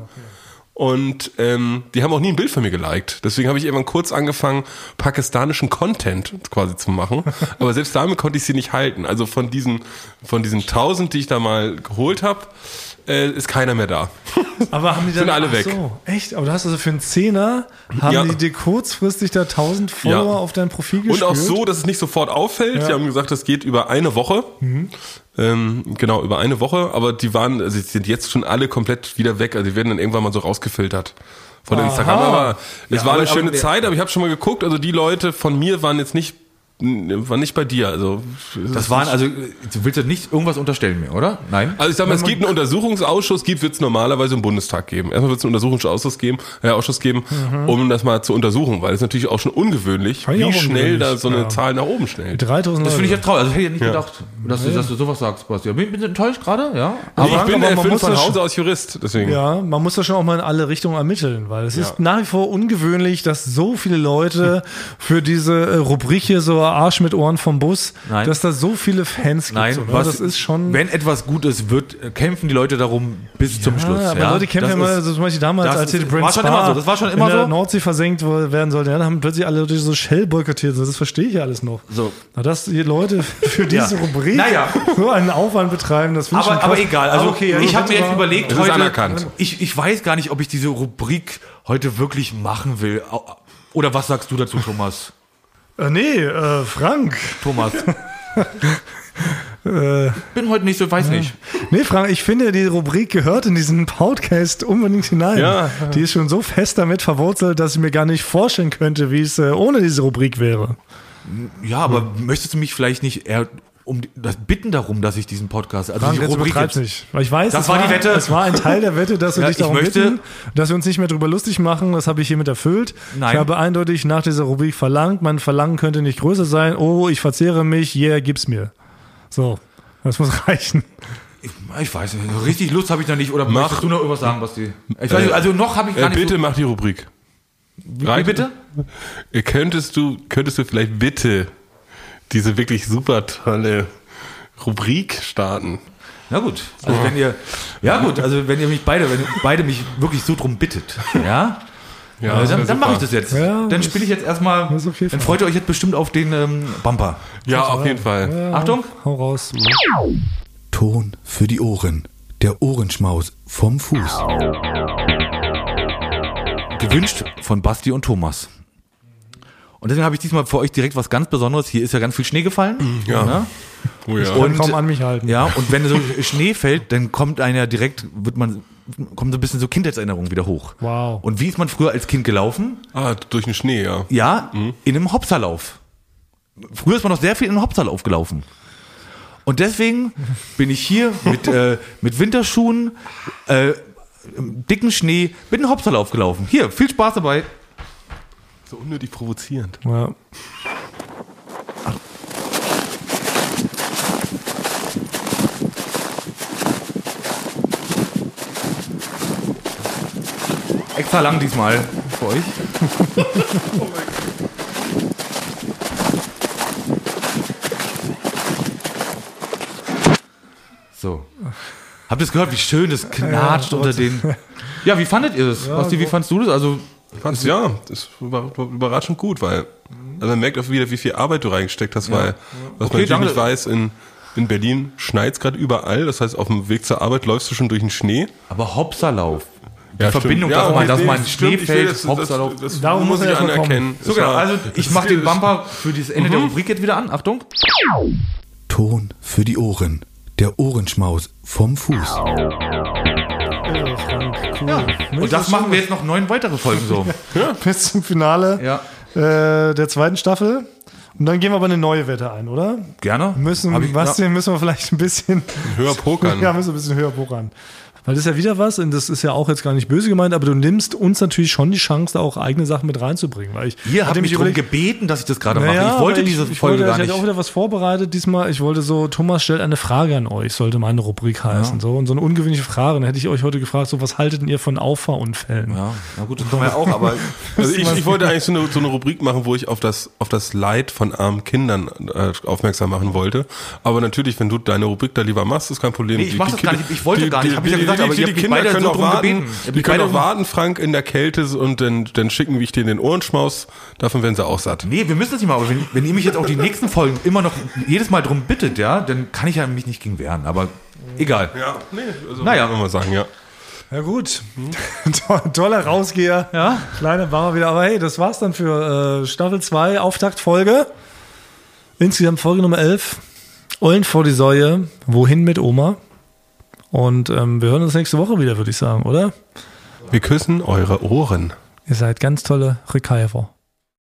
Und ähm, die haben auch nie ein Bild von mir geliked. Deswegen habe ich irgendwann kurz angefangen, pakistanischen Content quasi zu machen. Aber selbst damit konnte ich sie nicht halten. Also von diesen, von diesen 1000, die ich da mal geholt habe, äh, ist keiner mehr da. Aber haben die Sind dann alle ach weg. So, echt? Aber du hast also für einen Zehner haben Ja. die dir kurzfristig da 1000 Follower Ja. auf dein Profil Und gespült? auch so, dass es nicht sofort auffällt. Ja. Mhm. Die haben gesagt, das geht über eine Woche. Ähm, genau, über eine Woche. Aber die waren, also die sind jetzt schon alle komplett wieder weg. Also die werden dann irgendwann mal so rausgefiltert von Aha. Instagram. Aber es Ja, war aber- eine schöne aber- Zeit, aber ich habe schon mal geguckt. Also die Leute von mir waren jetzt nicht, waren nicht bei dir. Also Das waren, also, du willst ja nicht irgendwas unterstellen mir, oder? Nein? Also ich sag mal, es gibt einen Untersuchungsausschuss, gibt wird es normalerweise im Bundestag geben. Erstmal wird es einen Untersuchungsausschuss geben, äh, Ausschuss geben, um das mal zu untersuchen, weil es natürlich auch schon ungewöhnlich, wie schnell da so eine ja. Zahl nach oben schnellt. 3000 Das finde ich jetzt traurig. Also hätte ich nicht Ja. gedacht, dass, du, dass du sowas sagst, Basti. Bin bin enttäuscht gerade, ja? Aber ich aber bin man äh, muss von das Hause schon- aus Jurist, deswegen. Ja, man muss das schon auch mal in alle Richtungen ermitteln, weil es Ja. ist nach wie vor ungewöhnlich, dass so viele Leute für diese äh, Rubrik hier so Arsch mit Ohren vom Bus, Nein. dass da so viele Fans gibt. Nein, so, ne? was, das ist schon. Wenn etwas gut ist, wird, äh, kämpfen die Leute darum bis zum Schluss. Ja, aber ja? Leute kennen Das ja immer, ist- also zum Beispiel damals, als hier die Brent war schon immer so, das war schon in immer der so. Nordsee versenkt werden sollte, ja, da haben plötzlich alle Leute so Shell boykottiert. Das verstehe ich ja alles noch. So. Na, dass die Leute für diese Ja. Rubrik Naja. so einen Aufwand betreiben, das finde ich aber, schon aber krass. egal, also okay, ja, ich habe mir jetzt überlegt, heute, anerkannt. Ich, ich weiß gar nicht, ob ich diese Rubrik heute wirklich machen will. Oder was sagst du dazu, Thomas? Äh, nee, äh, Frank. Thomas. Äh, Bin heute nicht so, weiß nicht. nee, Frank, ich finde, die Rubrik gehört in diesen Podcast unbedingt hinein. Ja. Die ist schon so fest damit verwurzelt, dass ich mir gar nicht vorstellen könnte, wie es äh, ohne diese Rubrik wäre. Ja, aber möchtest du mich vielleicht nicht eher um das bitten darum, dass ich diesen Podcast, also Frank, die jetzt Rubrik jetzt- nicht. Weil ich weiß, Das es war die Wette. Es war ein Teil der Wette, dass wir Ja, dich ich darum möchte- bitten, dass wir uns nicht mehr drüber lustig machen. Das habe ich hiermit erfüllt. Nein. Ich habe eindeutig nach dieser Rubrik verlangt. Mein Verlangen könnte nicht größer sein. Oh, ich verzehre mich. Yeah, gib's mir. So, das muss reichen. Ich weiß nicht, richtig Lust habe ich noch nicht. Oder Mach- möchtest du noch irgendwas sagen, Basti? Ich weiß nicht, also noch habe ich gar Äh, nicht bitte so, mach die Rubrik. Wie bitte? Äh, Könntest du, könntest du vielleicht bitte diese wirklich super tolle Rubrik starten? Na gut, also wenn ihr, ja gut, also wenn ihr mich beide, wenn beide mich wirklich so drum bittet, ja, Ja, äh, das wär dann, dann mache ich das jetzt. Ja, dann spiele ich jetzt erstmal, dann freut ihr euch jetzt bestimmt auf den ähm, Bumper. Ja, auf jeden Fall. Achtung. Hau raus. Ton für die Ohren. Der Ohrenschmaus vom Fuß. Gewünscht von Basti und Thomas. Und deswegen habe ich diesmal für euch direkt was ganz Besonderes. Hier ist ja ganz viel Schnee gefallen. Ja. Ne? Oh ja. Und- Kaum an mich halten. Ja, und wenn so Schnee fällt, dann kommt einer ja direkt, wird man, kommt so ein bisschen so Kindheitserinnerungen wieder hoch. Wow. Und wie ist man früher als Kind gelaufen? ah, durch den Schnee, ja. Ja, in einem Hopserlauf. Früher ist man noch sehr viel in einem Hopserlauf gelaufen. Und deswegen bin ich hier mit, äh, mit Winterschuhen, äh, dicken Schnee, mit einem Hopserlauf gelaufen. Hier, viel Spaß dabei. So unnötig provozierend. Ja. Extra lang diesmal für euch. So. Habt ihr es gehört, wie schön das knatscht Ja, unter den. Ja, wie fandet ihr das? Basti, wie fandst du das? Also, Fand's, ja, das war überraschend gut, weil also man merkt auch wieder, wie viel Arbeit du reingesteckt hast, weil was Okay, man natürlich danke. nicht weiß, in, in Berlin schneit's gerade überall. Das heißt, auf dem Weg zur Arbeit läufst du schon durch den Schnee. aber Hopserlauf. Die Ja. Verbindung, Ja, dass, man, dass nee, man Schnee fällt, das- das- Hopserlauf. Das, Darum muss ich anerkennen. So Das genau, also ich das mache den Bumper für dieses Ende der Rubrik jetzt wieder an. Achtung. Ton für die Ohren. Der Ohrenschmaus vom Fuß. Frank. Cool. Und das machen wir jetzt noch neun weitere Folgen so. bis zum Finale Ja. äh, der zweiten Staffel. Und dann gehen wir aber eine neue Wette ein, oder? Gerne. Müssen, ich- was denn, müssen wir vielleicht ein bisschen Höher pokern. Ja, müssen wir ein bisschen höher pokern. Weil das ist ja wieder was, und das ist ja auch jetzt gar nicht böse gemeint, aber du nimmst uns natürlich schon die Chance, da auch eigene Sachen mit reinzubringen. Weil ich, Ihr habt mich ich darum gebeten, dass ich das gerade Naja, mache. Ich wollte aber diese ich Folge wollte, gar Ich hatte auch nicht. wieder was vorbereitet diesmal. Ich wollte so, Thomas stellt eine Frage an euch, sollte meine Rubrik heißen. So, und so eine ungewöhnliche Frage. Dann hätte ich euch heute gefragt, so, was haltet denn ihr von Auffahrunfällen? Ja, na gut, das man ja auch, aber Also ich, ich wollte eigentlich so eine, so eine Rubrik machen, wo ich auf das, auf das Leid von armen Kindern äh, aufmerksam machen wollte. Aber natürlich, wenn du deine Rubrik da lieber machst, ist kein Problem. Nee, ich mach das gar nicht. Ich wollte gar nicht. Hab ich ja gesagt, aber die, die Kinder können so auch drum warten. habt Die können auch warten, Frank, in der Kälte und dann, dann schicken wir dir den Ohrenschmaus. Davon werden sie auch satt. Nee, wir müssen das nicht mal, aber wenn, wenn ihr mich jetzt auch die nächsten Folgen immer noch jedes Mal drum bittet, ja, dann kann ich ja mich nicht gegen wehren, aber egal. Ja, nee, also Naja. kann man mal sagen, ja. Ja gut, To- toller Rausgeher. Ja. Kleine wir wieder. Aber hey, das war's dann für äh, Staffel 2, Auftaktfolge. Insgesamt Folge Nummer 11. Eulen vor die Säue. Wohin mit Oma? Und ähm, wir hören uns nächste Woche wieder, würde ich sagen, oder? Wir küssen eure Ohren. Ihr seid ganz tolle Rekaifer.